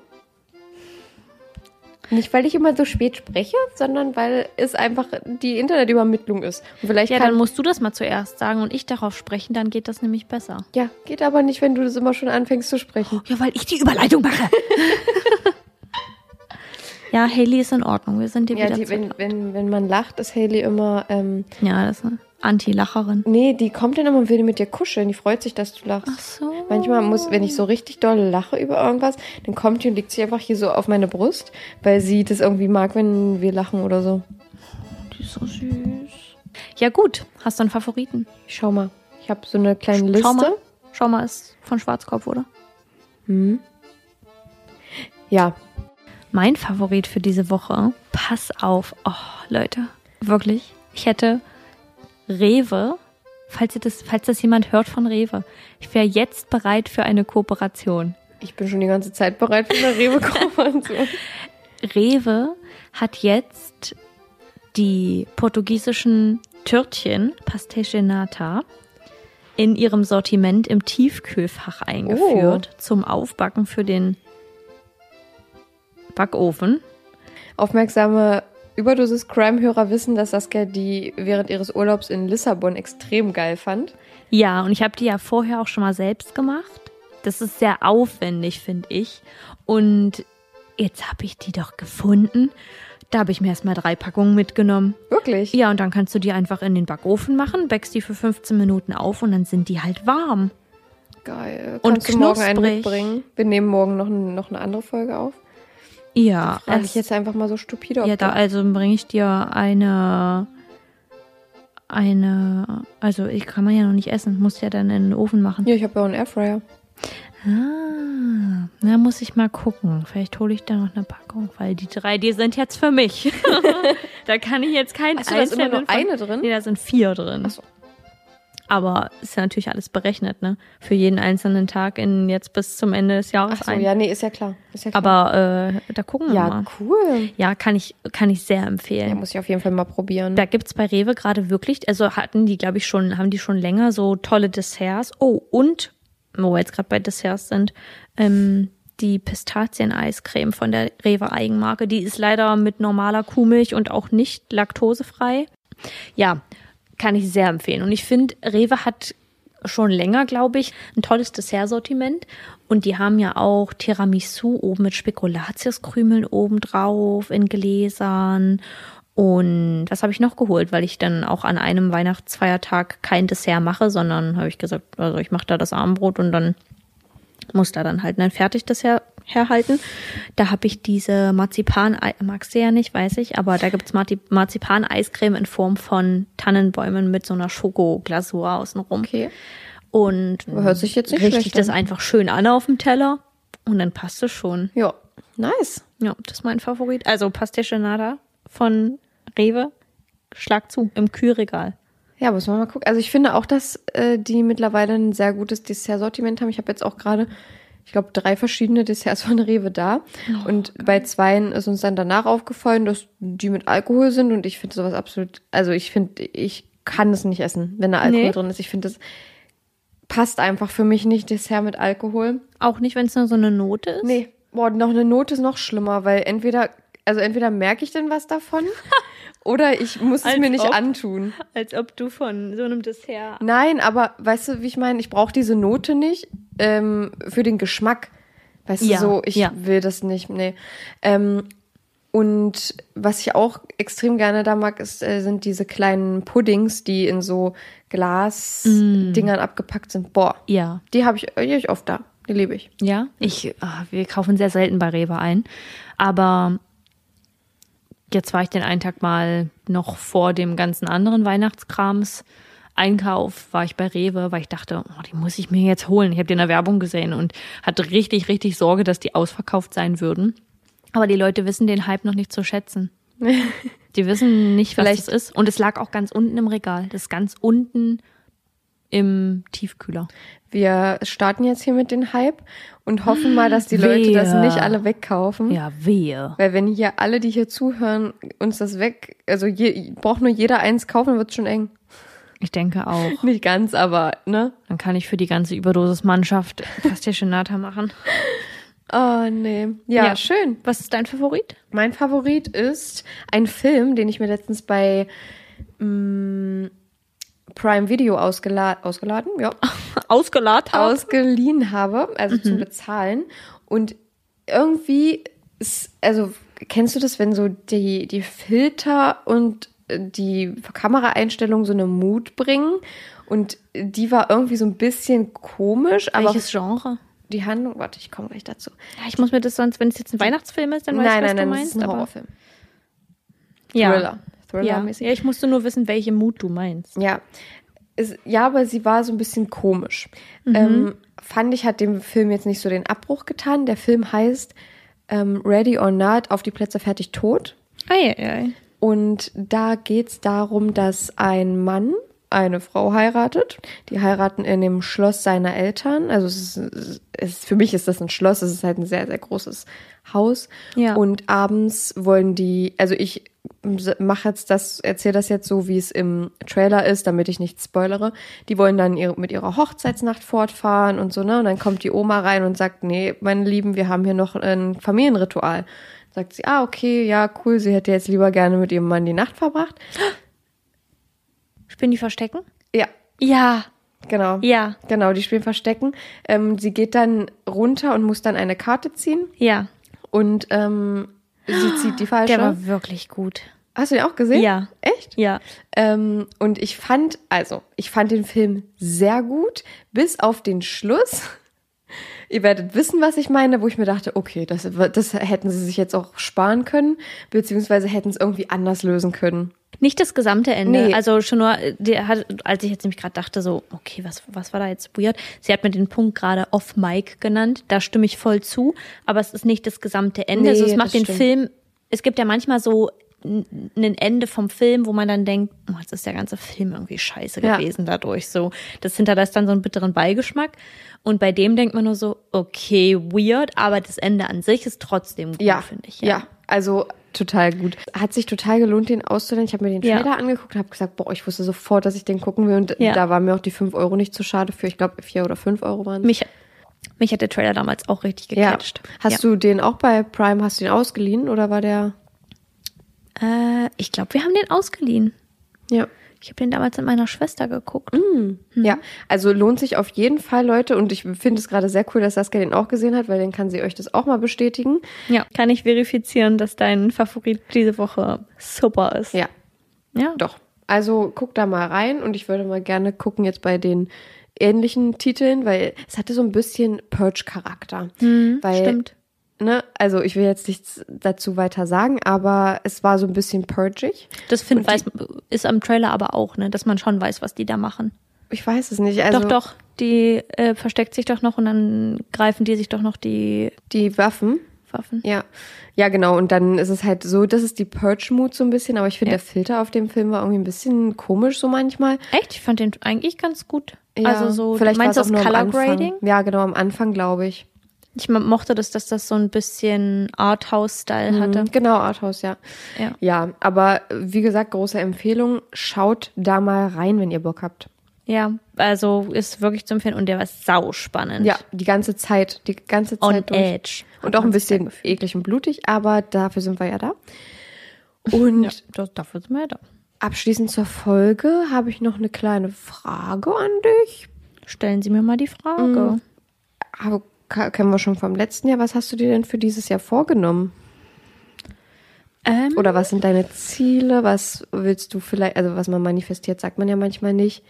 Nicht, weil ich immer so spät spreche, sondern weil es einfach die Internetübermittlung ist. Und vielleicht Ja, kann, dann musst du das mal zuerst sagen und ich darauf sprechen, dann geht das nämlich besser. ja, geht aber nicht, wenn du das immer schon anfängst zu sprechen. Ja, weil ich die Überleitung mache. ja, Haley ist in Ordnung. Wir sind dir Ja, wieder die, wenn, wenn, wenn man lacht, ist Haley immer, ähm, Ja, das ist Anti-Lacherin. nee, die kommt dann immer und will mit dir kuscheln. Die freut sich, dass du lachst. Ach so. Manchmal muss, wenn ich so richtig doll lache über irgendwas, dann kommt die und legt sich einfach hier so auf meine Brust, weil sie das irgendwie mag, wenn wir lachen oder so. Die ist so süß. Ja, gut. Hast du einen Favoriten? Ich schau mal. Ich habe so eine kleine Liste. Schau mal. Schau mal, ist von Schwarzkopf, oder? Ja, Mein Favorit für diese Woche, pass auf, oh Leute, wirklich, ich hätte Rewe, falls, ihr das, falls das jemand hört von Rewe, ich wäre jetzt bereit für eine Kooperation. ich bin schon die ganze Zeit bereit für eine Rewe-Kooperation. Rewe hat jetzt die portugiesischen Törtchen, Nata, in ihrem Sortiment im Tiefkühlfach eingeführt zum Aufbacken für den Backofen. Aufmerksame Überdosis-Crime-Hörer wissen, dass Saskia die während ihres Urlaubs in Lissabon extrem geil fand. Ja, und ich habe die ja vorher auch schon mal selbst gemacht. Das ist sehr aufwendig, finde ich. Und jetzt habe ich die doch gefunden. Da habe ich mir erstmal drei Packungen mitgenommen. Wirklich? Ja, und dann kannst du die einfach in den Backofen machen, backst die für 15 Minuten auf und dann sind die halt warm. Geil. Und Kannst du morgen einen knusprig. mitbringen? Wir nehmen morgen noch, ein- noch eine andere Folge auf. Ja, Frage ich jetzt einfach mal so stupide. ja, da du- also bringe ich dir eine eine also ich kann man ja noch nicht essen, muss ja dann in den Ofen machen. ja, ich habe ja auch einen Airfryer. Ah, na muss ich mal gucken. Vielleicht hole ich da noch eine Packung, weil die drei, die sind jetzt für mich. da kann ich jetzt keinen Achso, da ist immer nur von- eine drin? Nee, da sind vier drin. Ach so. Aber ist ja natürlich alles berechnet, ne? Für jeden einzelnen Tag in jetzt bis zum Ende des Jahres Ach so, ein. ja, nee, ist ja klar. Ist ja klar. Aber äh, da gucken wir ja, mal. cool. Ja, kann ich, kann ich sehr empfehlen. Ja, muss ich auf jeden Fall mal probieren. Da gibt's bei Rewe gerade wirklich, also hatten die, glaube ich, schon, haben die schon länger so tolle Desserts. Oh, und, wo wir jetzt gerade bei Desserts sind, ähm, die Pistazien-Eiscreme von der Rewe Eigenmarke, die ist leider mit normaler Kuhmilch und auch nicht laktosefrei. Ja, kann ich sehr empfehlen. Und ich finde, Rewe hat schon länger, glaube ich, ein tolles Dessertsortiment. Und die haben ja auch Tiramisu oben mit Spekulatiuskrümeln oben drauf in Gläsern. Und was habe ich noch geholt, weil ich dann auch an einem Weihnachtsfeiertag kein Dessert mache, sondern habe ich gesagt, also ich mache da das Abendbrot und dann muss da dann halt ein Fertigdessert herhalten. Da habe ich diese Marzipan, magst du ja nicht, weiß ich, aber da gibt's Marzi- Marzipan-Eiscreme in Form von Tannenbäumen mit so einer Schokoglasur außenrum. Okay. Und Hört sich jetzt nicht richte ich schlecht das einfach schön an auf dem Teller und dann passt es schon. Ja, nice. Ja, das ist mein Favorit. Also Pastéche Nada von Rewe, schlag zu, im Kühlregal. Ja, muss man mal gucken. Also ich finde auch, dass äh, die mittlerweile ein sehr gutes Dessertsortiment haben. Ich habe jetzt auch gerade, ich glaube, drei verschiedene Desserts von Rewe da. Oh, und bei zweien ist uns dann danach aufgefallen, dass die mit Alkohol sind. Und ich finde sowas absolut, also ich finde, ich kann es nicht essen, wenn da Alkohol Nee. drin ist. Ich finde, das passt einfach für mich nicht, Dessert mit Alkohol. Auch nicht, wenn es nur so eine Note ist. Nee, boah, noch eine Note ist noch schlimmer, weil entweder, also entweder merke ich denn was davon oder ich muss es Als mir nicht ob. antun. Als ob du von so einem Dessert. Nein, aber weißt du, wie ich meine? Ich brauche diese Note nicht ähm, für den Geschmack. Weißt Ja, du, so, ich ja. will das nicht, nee. Ähm, und was ich auch extrem gerne da mag, ist, äh, sind diese kleinen Puddings, die in so Glas-Dingern abgepackt sind. Boah, Ja. die habe ich, die hab ich oft da. Die liebe ich. Ja, ich, ah, wir kaufen sehr selten bei Rewe ein. Aber jetzt war ich den einen Tag mal noch vor dem ganzen anderen Weihnachtskrams. Einkauf war ich bei Rewe, weil ich dachte, oh, die muss ich mir jetzt holen. Ich habe die in der Werbung gesehen und hatte richtig, richtig Sorge, dass die ausverkauft sein würden. Aber die Leute wissen den Hype noch nicht zu schätzen. Die wissen nicht, was Vielleicht- das ist. Und es lag auch ganz unten im Regal. Das ist ganz unten im Tiefkühler. Wir starten jetzt hier mit dem Hype und hoffen mal, dass die Leute das Wehe. nicht alle wegkaufen. Ja, wehe. Weil wenn hier alle, die hier zuhören, uns das weg, also je, braucht nur jeder eins kaufen, wird schon eng. Ich denke auch. Nicht ganz, aber ne? Dann kann ich für die ganze Überdosis-Mannschaft Pastéche machen. Oh nee. Ja, schön. Was ist dein Favorit? Mein Favorit ist ein Film, den ich mir letztens bei mm, Prime Video ausgela ausgeladen, ja, Ausgeladen. ausgeliehen habe, also zum Bezahlen. Und irgendwie ist, also kennst du das, wenn so die, die Filter und die Kameraeinstellungen so eine Mut bringen? Und die war irgendwie so ein bisschen komisch, aber Welches Genre? die Handlung, warte, ich komme gleich dazu. Ja, ich muss mir das sonst, wenn es jetzt ein Weihnachtsfilm ist, dann weiß nein, ich, was nein, nein, du das meinst. ist ein aber- Horrorfilm. Ja. Thriller. Ja. Thriller-mäßig. ja, ich musste nur wissen, welche Mut du meinst. Ja. Es, ja, aber sie war so ein bisschen komisch. Ähm, fand ich, hat dem Film jetzt nicht so den Abbruch getan. Der Film heißt ähm, Ready or Not, auf die Plätze fertig tot. Ei, ei, ei. Und da geht's darum, dass ein Mann eine Frau heiratet. Die heiraten in dem Schloss seiner Eltern. Also es ist, es für mich ist das ein Schloss. Es ist halt ein sehr, sehr großes Haus. Ja. Und abends wollen die, also ich mache jetzt das, erzähle das jetzt so, wie es im Trailer ist, damit ich nicht spoilere. Die wollen dann ihre, mit ihrer Hochzeitsnacht fortfahren und so, ne? Und dann kommt die Oma rein und sagt, nee, meine Lieben, wir haben hier noch ein Familienritual. Sagt sie, ah, okay, ja, cool, sie hätte jetzt lieber gerne mit ihrem Mann die Nacht verbracht. Spielen die Verstecken? Ja, Ja. genau. Ja. Genau, die spielen Verstecken. Ähm, sie geht dann runter und muss dann eine Karte ziehen Ja. und ähm, sie zieht die falsche. Der war wirklich gut. Hast du den auch gesehen? Ja. Echt? Ja. Ähm, und ich fand, also, ich fand den Film sehr gut, bis auf den Schluss. Ihr werdet wissen, was ich meine, wo ich mir dachte, okay, das, das hätten sie sich jetzt auch sparen können, beziehungsweise hätten es irgendwie anders lösen können. Nicht das gesamte Ende. Nee. Also schon nur, hat, als ich jetzt nämlich gerade dachte, so, okay, was, was war da jetzt weird? Sie hat mir den Punkt gerade off-Mic genannt. Da stimme ich voll zu. Aber es ist nicht das gesamte Ende. Nee, also es macht den stimmt. Film, es gibt ja manchmal so ein Ende vom Film, wo man dann denkt, oh, jetzt ist der ganze Film irgendwie scheiße Ja. gewesen dadurch. So, das hinterlässt dann so einen bitteren Beigeschmack. Und bei dem denkt man nur so, okay, weird, aber das Ende an sich ist trotzdem gut, Ja, finde ich. ja. also total gut. Hat sich total gelohnt, den auszuleihen. Ich habe mir den Ja. Trailer angeguckt und habe gesagt, boah, ich wusste sofort, dass ich den gucken will. Und Ja. da war mir auch die 5 Euro nicht zu schade für. Ich glaube, 4 oder 5 Euro waren es. Mich, mich hat der Trailer damals auch richtig ja. gecatcht. Hast ja. du den auch bei Prime, hast du den ausgeliehen oder war der? Äh, ich glaube, wir haben den ausgeliehen. Ja. Ich habe den damals mit meiner Schwester geguckt. Mhm. Ja, also lohnt sich auf jeden Fall, Leute. Und ich finde es gerade sehr cool, dass Saskia den auch gesehen hat, weil dann kann sie euch das auch mal bestätigen. Ja, kann ich verifizieren, dass dein Favorit diese Woche super ist. Ja, Ja, doch. Also guck da mal rein und ich würde mal gerne gucken jetzt bei den ähnlichen Titeln, weil es hatte so ein bisschen Purge-Charakter. weil, Mhm, stimmt. Ne, also ich will jetzt nichts dazu weiter sagen, aber es war so ein bisschen purgig. Das find, weiß, ist am Trailer aber auch, ne, dass man schon weiß, was die da machen. Ich weiß es nicht. Also doch, doch, die äh, versteckt sich doch noch und dann greifen die sich doch noch die die Waffen. Waffen. Ja, ja, genau. Und dann ist es halt so, das ist die Purge-Mood so ein bisschen, aber ich finde, Ja. der Filter auf dem Film war irgendwie ein bisschen komisch so manchmal. Echt? Ich fand den eigentlich ganz gut. Ja, also so, vielleicht meinst du das Color. Grading? Ja, genau, am Anfang glaube ich. Ich mo- mochte das, dass das so ein bisschen Arthouse-Style hatte. Mhm, Genau, Arthouse, ja. Ja. Ja, aber wie gesagt, große Empfehlung. Schaut da mal rein, wenn ihr Bock habt. Ja, also ist wirklich zu empfehlen und der war sau spannend. Ja, die ganze Zeit, die ganze On Zeit durch. edge. Und auch ein bisschen eklig und blutig, aber dafür sind wir ja da. Und Ja, das, dafür sind wir ja da. abschließend zur Folge habe ich noch eine kleine Frage an dich. Stellen Sie mir mal die Frage. Aber ka- kennen wir schon vom letzten Jahr. Was hast du dir denn für dieses Jahr vorgenommen? Ähm, Oder was sind deine Ziele? Was willst du vielleicht, also was man manifestiert, sagt man ja manchmal nicht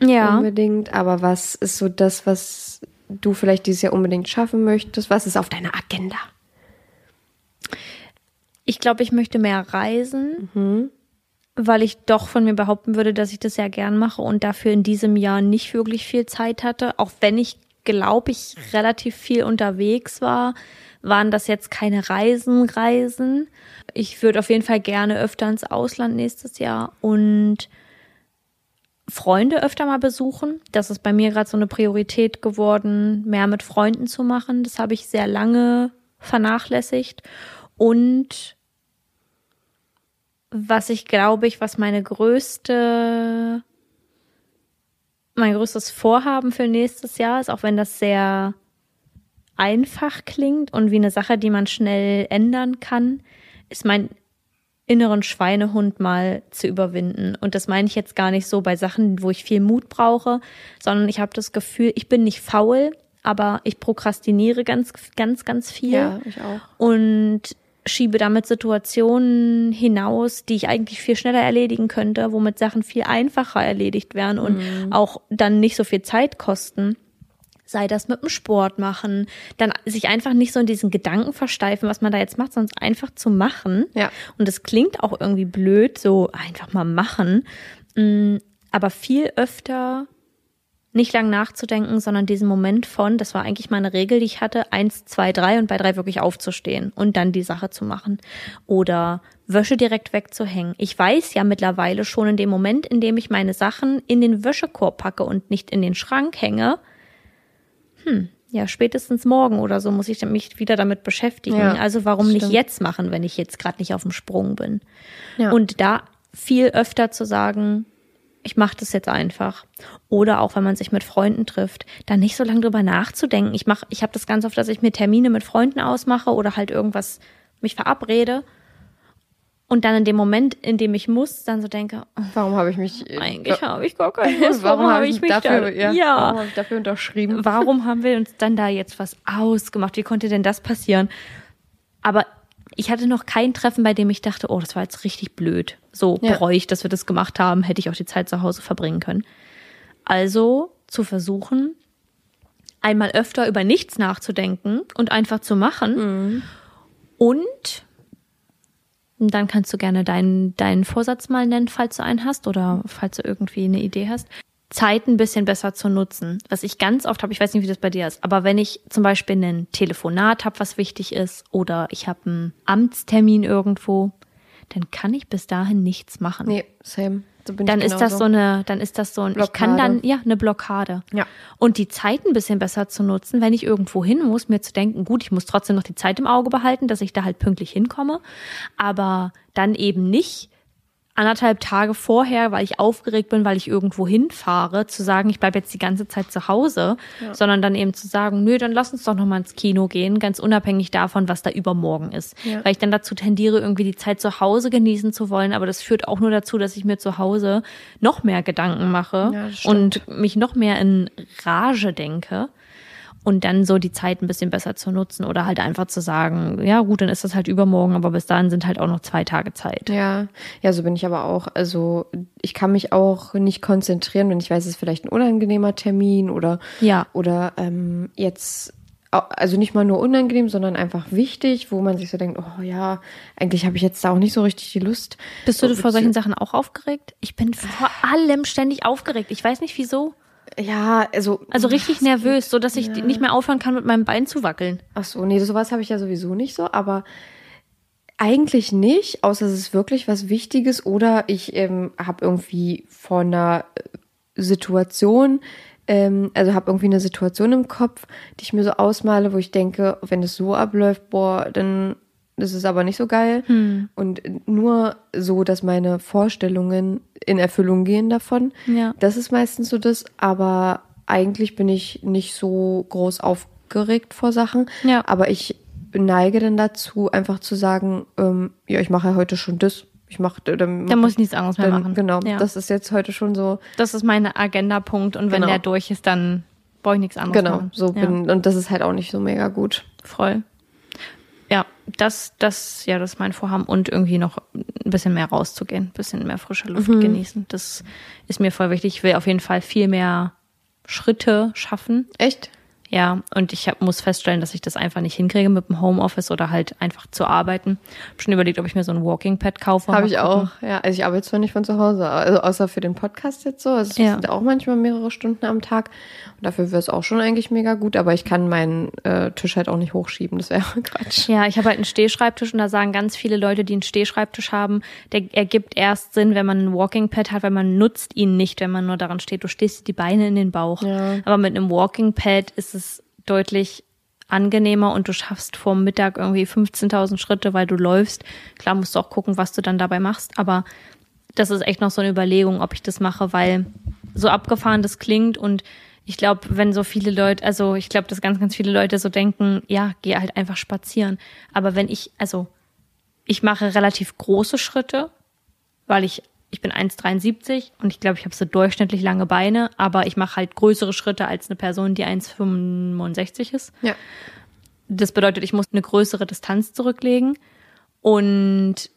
ja. unbedingt. Aber was ist so das, was du vielleicht dieses Jahr unbedingt schaffen möchtest? Was ist auf deiner Agenda? Ich glaube, ich möchte mehr reisen, weil ich doch von mir behaupten würde, dass ich das sehr gern mache und dafür in diesem Jahr nicht wirklich viel Zeit hatte. Auch wenn ich, glaube ich, relativ viel unterwegs war, waren das jetzt keine Reisen, Reisen. Ich würde auf jeden Fall gerne öfter ins Ausland nächstes Jahr und Freunde öfter mal besuchen. Das ist bei mir gerade so eine Priorität geworden, mehr mit Freunden zu machen. Das habe ich sehr lange vernachlässigt. Und was ich glaube ich, was meine größte, mein größtes Vorhaben für nächstes Jahr ist, auch wenn das sehr einfach klingt und wie eine Sache, die man schnell ändern kann, ist mein inneren Schweinehund mal zu überwinden. Und das meine ich jetzt gar nicht so bei Sachen, wo ich viel Mut brauche, sondern ich habe das Gefühl, ich bin nicht faul, aber ich prokrastiniere ganz, ganz, ganz viel ich auch. und schiebe damit Situationen hinaus, die ich eigentlich viel schneller erledigen könnte, womit Sachen viel einfacher erledigt werden und auch dann nicht so viel Zeit kosten. Sei das mit dem Sport machen, dann sich einfach nicht so in diesen Gedanken versteifen, was man da jetzt macht, sondern einfach zu machen. Ja. Und das klingt auch irgendwie blöd, so einfach mal machen. Mm, Aber viel öfter nicht lang nachzudenken, sondern diesen Moment von, das war eigentlich meine Regel, die ich hatte, eins, zwei, drei und bei drei wirklich aufzustehen und dann die Sache zu machen. Oder Wäsche direkt wegzuhängen. Ich weiß ja mittlerweile schon in dem Moment, in dem ich meine Sachen in den Wäschekorb packe und nicht in den Schrank hänge, hm, ja, spätestens morgen oder so muss ich mich wieder damit beschäftigen. Ja, also warum nicht jetzt machen, wenn ich jetzt gerade nicht auf dem Sprung bin? Ja. Und da viel öfter zu sagen, ich mache das jetzt einfach. Oder auch, wenn man sich mit Freunden trifft, da nicht so lange drüber nachzudenken. Ich mach, ich habe das ganz oft, dass ich mir Termine mit Freunden ausmache oder halt irgendwas mich verabrede und dann in dem Moment, in dem ich muss, dann so denke, oh, Warum habe ich mich eigentlich habe ich gar keine Lust. Warum Warum habe habe ich ich mich dafür, da, ja, ja. Warum habe ich dafür unterschrieben? Warum haben wir uns dann da jetzt was ausgemacht? Wie konnte denn das passieren? Aber ich hatte noch kein Treffen, bei dem ich dachte, oh, das war jetzt richtig blöd. So Ja. bereue ich, dass wir das gemacht haben, hätte ich auch die Zeit zu Hause verbringen können. Also zu versuchen, einmal öfter über nichts nachzudenken und einfach zu machen. Und dann kannst du gerne deinen, deinen Vorsatz mal nennen, falls du einen hast oder falls du irgendwie eine Idee hast. Zeit ein bisschen besser zu nutzen. Was ich ganz oft habe, ich weiß nicht, wie das bei dir ist, aber wenn ich zum Beispiel ein Telefonat habe, was wichtig ist, oder ich habe einen Amtstermin irgendwo, dann kann ich bis dahin nichts machen. Nee, same. So dann ist das so eine, dann ist das so ein, ich kann Blockade. dann, ja, eine Blockade. Ja. Und die Zeit ein bisschen besser zu nutzen, wenn ich irgendwo hin muss, mir zu denken, gut, ich muss trotzdem noch die Zeit im Auge behalten, dass ich da halt pünktlich hinkomme, aber dann eben nicht anderthalb Tage vorher, weil ich aufgeregt bin, weil ich irgendwo hinfahre, zu sagen, ich bleibe jetzt die ganze Zeit zu Hause, sondern dann eben zu sagen, nö, dann lass uns doch noch mal ins Kino gehen, ganz unabhängig davon, was da übermorgen ist. Ja. Weil ich dann dazu tendiere, irgendwie die Zeit zu Hause genießen zu wollen, aber das führt auch nur dazu, dass ich mir zu Hause noch mehr Gedanken mache Ja, und mich noch mehr in Rage denke. Und dann so die Zeit ein bisschen besser zu nutzen oder halt einfach zu sagen, ja gut, dann ist das halt übermorgen, aber bis dahin sind halt auch noch zwei Tage Zeit. Ja, ja, so bin ich aber auch. Also ich kann mich auch nicht konzentrieren, wenn ich weiß, es ist vielleicht ein unangenehmer Termin oder Ja. oder ähm, jetzt also nicht mal nur unangenehm, sondern einfach wichtig, wo man sich so denkt, oh ja, eigentlich habe ich jetzt da auch nicht so richtig die Lust. Bist du So, vor solchen Sachen auch aufgeregt? Ich bin vor allem ständig aufgeregt. Ich weiß nicht wieso. Ja, also Also richtig nervös, so dass ich nicht mehr aufhören kann, mit meinem Bein zu wackeln. Ach so, nee, sowas habe ich ja sowieso nicht so, aber eigentlich nicht, außer es ist wirklich was Wichtiges oder ich ähm, habe irgendwie vor einer äh, Situation, ähm, also habe irgendwie eine Situation im Kopf, die ich mir so ausmale, wo ich denke, wenn es so abläuft, boah, dann ist es aber nicht so geil. Und nur so, dass meine Vorstellungen in Erfüllung gehen davon. Ja. Das ist meistens so das, aber eigentlich bin ich nicht so groß aufgeregt vor Sachen. Ja. Aber ich neige dann dazu, einfach zu sagen, ähm, ja, ich mache ja heute schon das. Ich mache dann, Dann muss ich nichts anderes mehr dann, machen. Genau, Ja. das ist jetzt heute schon so. Das ist mein Agendapunkt und wenn Genau. der durch ist, dann brauche ich nichts anderes Genau, machen. so bin und das ist halt auch nicht so mega gut. voll. Ja, das, das, ja, das ist mein Vorhaben und irgendwie noch ein bisschen mehr rauszugehen, ein bisschen mehr frische Luft Mhm. genießen. Das ist mir voll wichtig. Ich will auf jeden Fall viel mehr Schritte schaffen. Echt? Ja, und ich hab, muss feststellen, dass ich das einfach nicht hinkriege mit dem Homeoffice oder halt einfach zu arbeiten. Hab schon überlegt, ob ich mir so ein Walking Pad kaufe. Habe ich auch. Ja, also ich arbeite zwar nicht von zu Hause, also außer für den Podcast jetzt so. Also es Ja. sind auch manchmal mehrere Stunden am Tag. Und dafür wäre es auch schon eigentlich mega gut, aber ich kann meinen äh, Tisch halt auch nicht hochschieben. Das wäre Quatsch. Ja, ich habe halt einen Stehschreibtisch und da sagen ganz viele Leute, die einen Stehschreibtisch haben, der ergibt erst Sinn, wenn man ein Walking Pad hat, weil man nutzt ihn nicht, wenn man nur daran steht. Du stehst die Beine in den Bauch. Ja. Aber mit einem Walking Pad ist es deutlich angenehmer und du schaffst vor Mittag irgendwie 15.000 Schritte, weil du läufst. Klar musst du auch gucken, was du dann dabei machst, aber das ist echt noch so eine Überlegung, ob ich das mache, weil so abgefahren das klingt und ich glaube, wenn so viele Leute, also ich glaube, dass ganz, ganz viele Leute so denken, ja, geh halt einfach spazieren. Aber wenn ich, also ich mache relativ große Schritte, weil ich, ich bin 1,73 und ich glaube, ich habe so durchschnittlich lange Beine, aber ich mache halt größere Schritte als eine Person, die 1,65 ist. Ja. Das bedeutet, ich muss eine größere Distanz zurücklegen und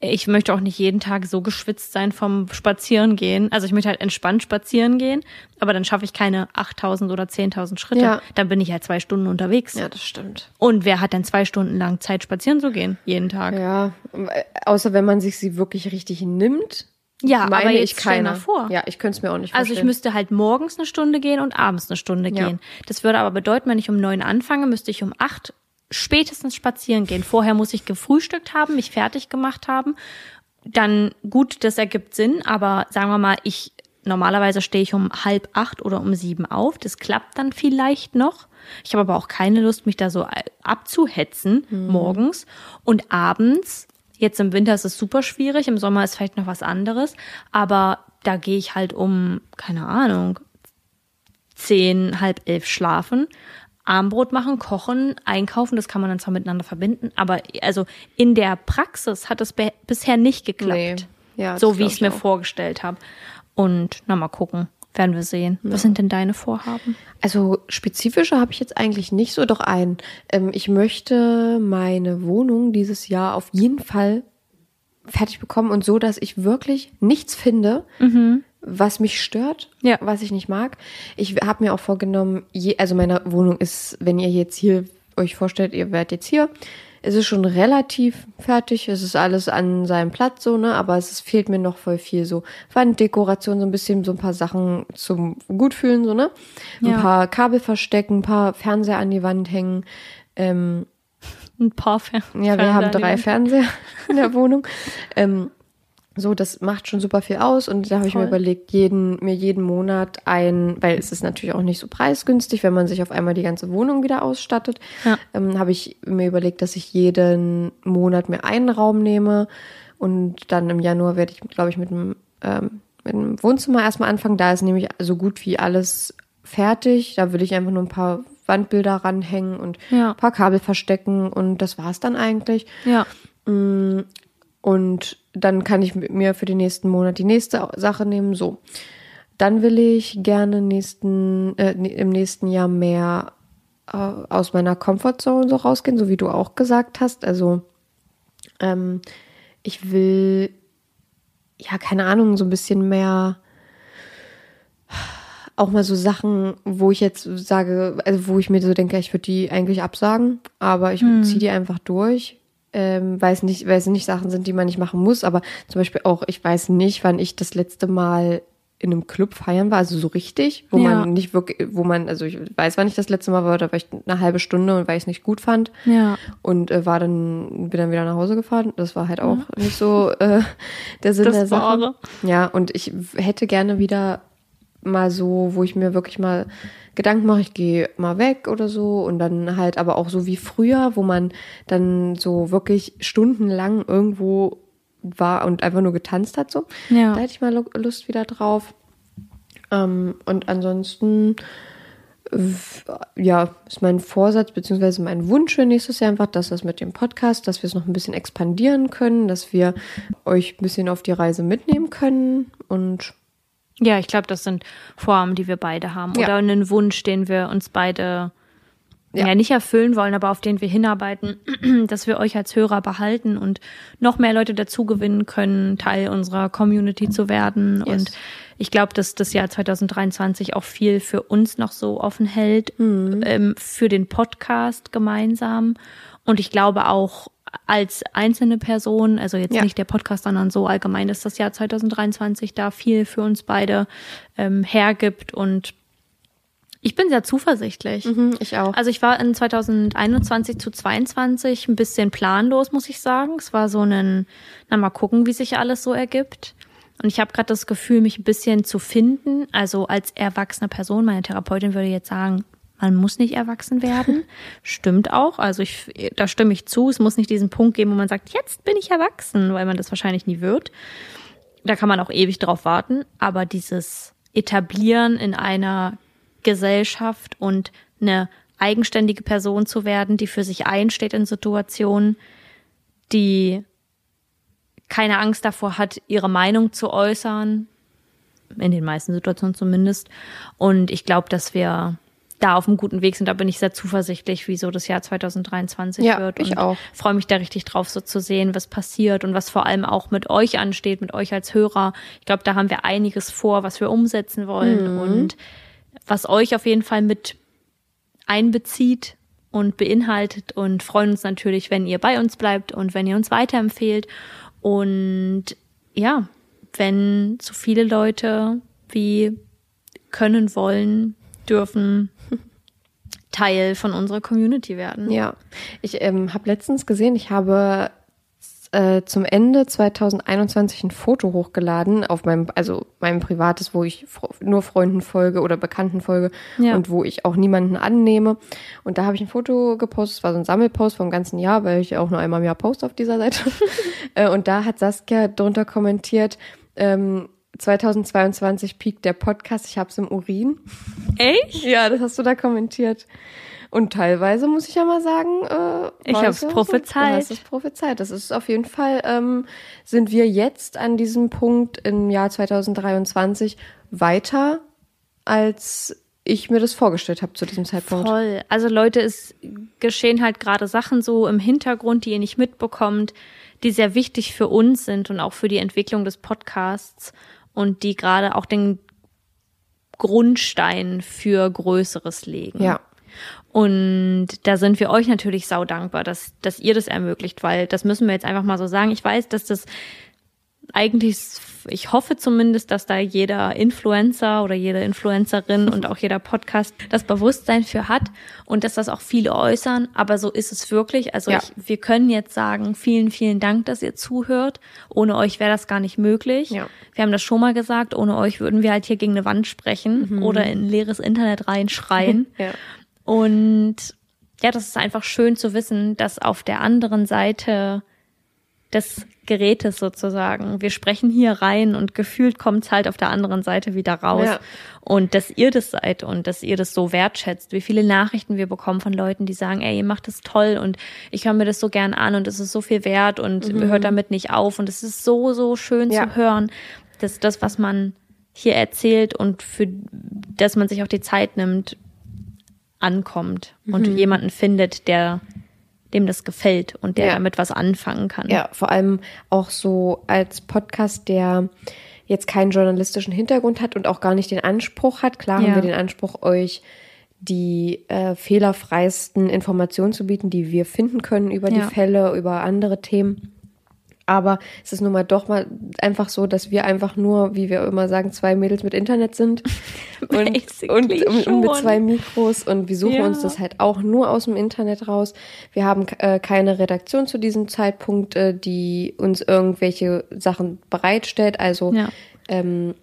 ich möchte auch nicht jeden Tag so geschwitzt sein vom Spazierengehen. Also ich möchte halt entspannt spazieren gehen, aber dann schaffe ich keine 8000 oder 10.000 Schritte. Ja. Dann bin ich halt zwei Stunden unterwegs. Ja, das stimmt. Und wer hat denn zwei Stunden lang Zeit, spazieren zu gehen? Jeden Tag. Ja, außer wenn man sich sie wirklich richtig nimmt. Ja, meine aber jetzt ich keiner. mal vor. Ja, ich könnte es mir auch nicht Also vorstellen. ich müsste halt morgens eine Stunde gehen und abends eine Stunde Ja. gehen. Das würde aber bedeuten, wenn ich um neun anfange, müsste ich um acht spätestens spazieren gehen. Vorher muss ich gefrühstückt haben, mich fertig gemacht haben. Dann gut, das ergibt Sinn, aber sagen wir mal, ich normalerweise stehe ich um halb acht oder um sieben auf. Das klappt dann vielleicht noch. Ich habe aber auch keine Lust, mich da so abzuhetzen morgens und abends. Jetzt im Winter ist es super schwierig, im Sommer ist vielleicht noch was anderes, aber da gehe ich halt um, keine Ahnung, zehn, halb elf schlafen, Armbrot machen, kochen, einkaufen, das kann man dann zwar miteinander verbinden, aber also in der Praxis hat es bisher nicht geklappt. Nee. Ja, so wie ich es mir auch. vorgestellt habe. Und na mal gucken, werden wir sehen. Was sind denn deine Vorhaben? Also spezifische habe ich jetzt eigentlich nicht so, doch ein. Ähm, ich möchte meine Wohnung dieses Jahr auf jeden Fall fertig bekommen und so, dass ich wirklich nichts finde, was mich stört, Ja. was ich nicht mag. Ich habe mir auch vorgenommen, je, also meine Wohnung ist, wenn ihr jetzt hier euch vorstellt, ihr werdet jetzt hier, es ist schon relativ fertig, es ist alles an seinem Platz so, ne, aber es ist, fehlt mir noch voll viel so Wanddekoration, so ein bisschen so ein paar Sachen zum Gutfühlen, so, ne? Ein Ja. paar Kabel verstecken, ein paar Fernseher an die Wand hängen, ähm, ein paar Fernseher. Ja, wir haben drei Fernseher in der Wohnung. Ähm, so, das macht schon super viel aus und da habe ich mir überlegt, jeden, mir jeden Monat ein, weil es ist natürlich auch nicht so preisgünstig, wenn man sich auf einmal die ganze Wohnung wieder ausstattet, Ja. ähm, habe ich mir überlegt, dass ich jeden Monat mir einen Raum nehme und dann im Januar werde ich, glaube ich, mit dem, ähm, mit dem Wohnzimmer erstmal anfangen. Da ist nämlich so gut wie alles fertig. Da will ich einfach nur ein paar Wandbilder ranhängen und Ja. ein paar Kabel verstecken und das war's dann eigentlich. Ja. Und dann kann ich mit mir für den nächsten Monat die nächste Sache nehmen. So. Dann will ich gerne nächsten, äh, im nächsten Jahr mehr äh, aus meiner Comfortzone so rausgehen, so wie du auch gesagt hast. Also ähm, ich will, ja, keine Ahnung, so ein bisschen mehr auch mal so Sachen, wo ich jetzt sage, also wo ich mir so denke, ich würde die eigentlich absagen, aber ich ziehe die einfach durch. Ähm, weiß nicht, weil es nicht Sachen sind, die man nicht machen muss, aber zum Beispiel auch, ich weiß nicht, wann ich das letzte Mal in einem Club feiern war, also so richtig, wo Ja. man nicht wirklich, wo man, also ich weiß, wann ich das letzte Mal war, da war ich eine halbe Stunde und weil ich es nicht gut fand Ja. und äh, war dann bin dann wieder nach Hause gefahren. Das war halt auch nicht so äh, der Sinn Das der Sache. Wahre. Ja, und ich hätte gerne wieder mal so, wo ich mir wirklich mal Gedanken mache, ich gehe mal weg oder so und dann halt aber auch so wie früher, wo man dann so wirklich stundenlang irgendwo war und einfach nur getanzt hat so. Ja. Da hätte ich mal Lu- Lust wieder drauf. Ähm, und ansonsten ja, ist mein Vorsatz beziehungsweise mein Wunsch für nächstes Jahr einfach, dass das mit dem Podcast, dass wir es noch ein bisschen expandieren können, dass wir euch ein bisschen auf die Reise mitnehmen können und Ja, ich glaube, das sind Vorhaben, die wir beide haben. Ja. Oder einen Wunsch, den wir uns beide ja. Ja. nicht erfüllen wollen, aber auf den wir hinarbeiten, dass wir euch als Hörer behalten und noch mehr Leute dazu gewinnen können, Teil unserer Community zu werden. Yes. Und ich glaube, dass das Jahr 2023 auch viel für uns noch so offen hält, ähm, für den Podcast gemeinsam. Und ich glaube auch als einzelne Person, also jetzt Ja. nicht der Podcast, sondern so allgemein, dass das Jahr 2023 da viel für uns beide ähm, hergibt und ich bin sehr zuversichtlich. Mhm, ich auch. Also ich war in 2021 zu 22 ein bisschen planlos, muss ich sagen. Es war so ein, na mal gucken, wie sich alles so ergibt. Und ich habe gerade das Gefühl, mich ein bisschen zu finden. Also als erwachsene Person, meine Therapeutin würde jetzt sagen, man muss nicht erwachsen werden. Stimmt auch. Also ich, da stimme ich zu. Es muss nicht diesen Punkt geben, wo man sagt, jetzt bin ich erwachsen, weil man das wahrscheinlich nie wird. Da kann man auch ewig drauf warten. Aber dieses Etablieren in einer Gesellschaft und eine eigenständige Person zu werden, die für sich einsteht in Situationen, die keine Angst davor hat, ihre Meinung zu äußern, in den meisten Situationen zumindest. Und ich glaube, dass wir da auf einem guten Weg sind. Da bin ich sehr zuversichtlich, wie so das Jahr 2023 Ja, wird. ich und auch. freue mich da richtig drauf, so zu sehen, was passiert und was vor allem auch mit euch ansteht, mit euch als Hörer. Ich glaube, da haben wir einiges vor, was wir umsetzen wollen Mhm. und was euch auf jeden Fall mit einbezieht und beinhaltet und freuen uns natürlich, wenn ihr bei uns bleibt und wenn ihr uns weiterempfehlt und ja, wenn so viele Leute wie können, wollen, dürfen Teil von unserer Community werden. Ja, ich ähm, habe letztens gesehen, ich habe äh, zum Ende 2021 ein Foto hochgeladen auf meinem, also meinem privates, wo ich nur Freunden folge oder Bekannten folge Ja. und wo ich auch niemanden annehme. Und da habe ich ein Foto gepostet, es war so ein Sammelpost vom ganzen Jahr, weil ich auch nur einmal im Jahr poste auf dieser Seite. Äh, und da hat Saskia drunter kommentiert, ähm, 2022 piekt der Podcast, ich hab's im Urin. Echt? Ja, das hast du da kommentiert. Und teilweise muss ich ja mal sagen, äh, Ich hab's es prophezeit. Du hast es prophezeit. Das ist auf jeden Fall, ähm, sind wir jetzt an diesem Punkt im Jahr 2023 weiter, als ich mir das vorgestellt habe zu diesem Zeitpunkt. Voll. Also Leute, es geschehen halt gerade Sachen so im Hintergrund, die ihr nicht mitbekommt, die sehr wichtig für uns sind und auch für die Entwicklung des Podcasts und die gerade auch den Grundstein für Größeres legen. Ja. Und da sind wir euch natürlich sau dankbar, dass, dass ihr das ermöglicht, weil das müssen wir jetzt einfach mal so sagen. Ich weiß, dass das eigentlich ich hoffe zumindest, dass da jeder Influencer oder jede Influencerin und auch jeder Podcast das Bewusstsein für hat und dass das auch viele äußern. Aber so ist es wirklich. Also Ja. ich, wir können jetzt sagen, vielen, vielen Dank, dass ihr zuhört. Ohne euch wäre das gar nicht möglich. Ja. Wir haben das schon mal gesagt, ohne euch würden wir halt hier gegen eine Wand sprechen oder in leeres Internet reinschreien. Ja. Und ja, das ist einfach schön zu wissen, dass auf der anderen Seite des Gerätes sozusagen, wir sprechen hier rein und gefühlt kommt es halt auf der anderen Seite wieder raus. Ja. Und dass ihr das seid und dass ihr das so wertschätzt. Wie viele Nachrichten wir bekommen von Leuten, die sagen, ey, ihr macht das toll und ich höre mir das so gern an und es ist so viel wert und hört damit nicht auf. Und es ist so, so schön Ja. zu hören, dass das, was man hier erzählt und für dass man sich auch die Zeit nimmt, ankommt und Mhm. jemanden findet, der dem das gefällt und der Ja. damit was anfangen kann. Ja, vor allem auch so als Podcast, der jetzt keinen journalistischen Hintergrund hat und auch gar nicht den Anspruch hat. Klar Ja. haben wir den Anspruch, euch die äh, fehlerfreisten Informationen zu bieten, die wir finden können über Ja. die Fälle, über andere Themen. Aber es ist nun mal doch mal einfach so, dass wir einfach nur, wie wir immer sagen, zwei Mädels mit Internet sind und, und, und, mit zwei Mikros und wir suchen Ja. uns das halt auch nur aus dem Internet raus. Wir haben äh, keine Redaktion zu diesem Zeitpunkt, äh, die uns irgendwelche Sachen bereitstellt. Also Ja. ähm,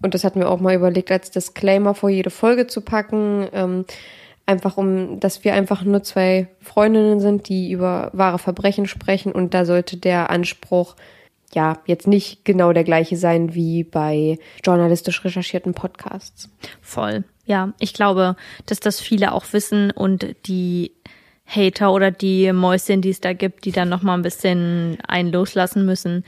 und das hatten wir auch mal überlegt, als Disclaimer vor jede Folge zu packen. Ähm, einfach um, dass wir einfach nur zwei Freundinnen sind, die über wahre Verbrechen sprechen und da sollte der Anspruch ja jetzt nicht genau der gleiche sein wie bei journalistisch recherchierten Podcasts. Voll. Ja, ich glaube, dass das viele auch wissen und die Hater oder die Mäuschen, die es da gibt, die dann noch mal ein bisschen einen loslassen müssen.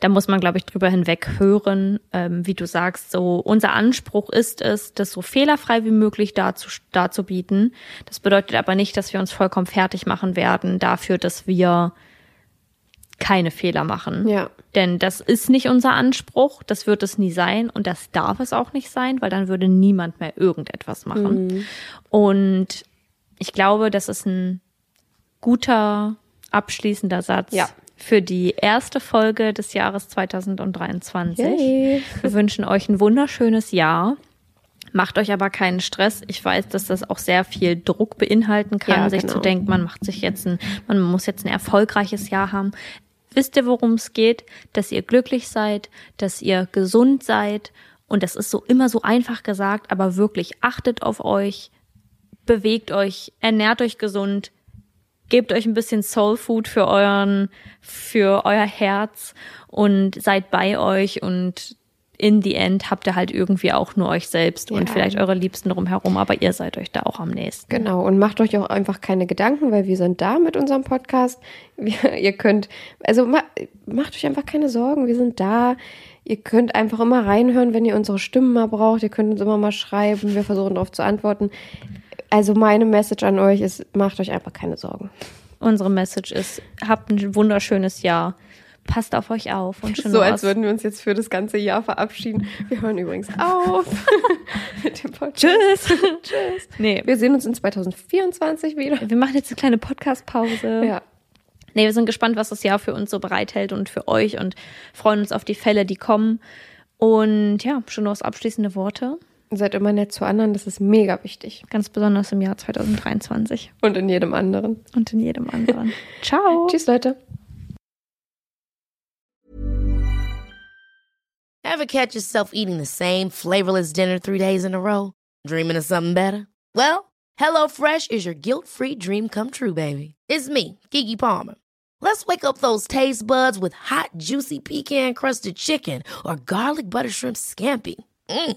Da muss man, glaube ich, drüber hinweg hören, ähm, wie du sagst. So unser Anspruch ist es, das so fehlerfrei wie möglich darzu, darzubieten. Das bedeutet aber nicht, dass wir uns vollkommen fertig machen werden dafür, dass wir keine Fehler machen. Ja. Denn das ist nicht unser Anspruch, das wird es nie sein und das darf es auch nicht sein, weil dann würde niemand mehr irgendetwas machen. Und ich glaube, das ist ein guter abschließender Satz Ja. Für die erste Folge des Jahres 2023. Yay. Wir wünschen euch ein wunderschönes Jahr. Macht euch aber keinen Stress. Ich weiß, dass das auch sehr viel Druck beinhalten kann, Ja, sich genau. zu denken, man macht sich jetzt ein, man muss jetzt ein erfolgreiches Jahr haben. Wisst ihr, worum es geht? Dass ihr glücklich seid, dass ihr gesund seid. Und das ist so immer so einfach gesagt, aber wirklich achtet auf euch, bewegt euch, ernährt euch gesund, gebt euch ein bisschen Soul Food für euren, für euer Herz und seid bei euch und in the end habt ihr halt irgendwie auch nur euch selbst und Ja. vielleicht eure Liebsten drumherum, aber ihr seid euch da auch am nächsten. Genau, und macht euch auch einfach keine Gedanken, weil wir sind da mit unserem Podcast. Wir, ihr könnt, also ma, macht euch einfach keine Sorgen, wir sind da. Ihr könnt einfach immer reinhören, wenn ihr unsere Stimmen mal braucht. Ihr könnt uns immer mal schreiben, wir versuchen darauf zu antworten. Also meine Message an euch ist, macht euch einfach keine Sorgen. Unsere Message ist, habt ein wunderschönes Jahr. Passt auf euch auf und schon So, als würden wir uns jetzt für das ganze Jahr verabschieden. Wir hören übrigens auf. Tschüss. Tschüss. Nee, Wir sehen uns in 2024 wieder. wir machen jetzt eine kleine Podcast-Pause. Ja. Nee, wir sind gespannt, was das Jahr für uns so bereithält und für euch und freuen uns auf die Fälle, die kommen. Und ja, schon noch abschließende Worte. Seid immer nett zu anderen, das ist mega wichtig. Ganz besonders im Jahr 2023 Und in jedem anderen. und in jedem anderen. Ciao. Tschüss, Leute. Ever catch yourself eating the same flavorless dinner three days in a row? Dreaming of something better? Well, HelloFresh is your guilt-free dream come true, baby. It's me, Kiki Palmer. Let's wake up those taste buds with hot, juicy pecan-crusted chicken or garlic butter shrimp scampi. Mm.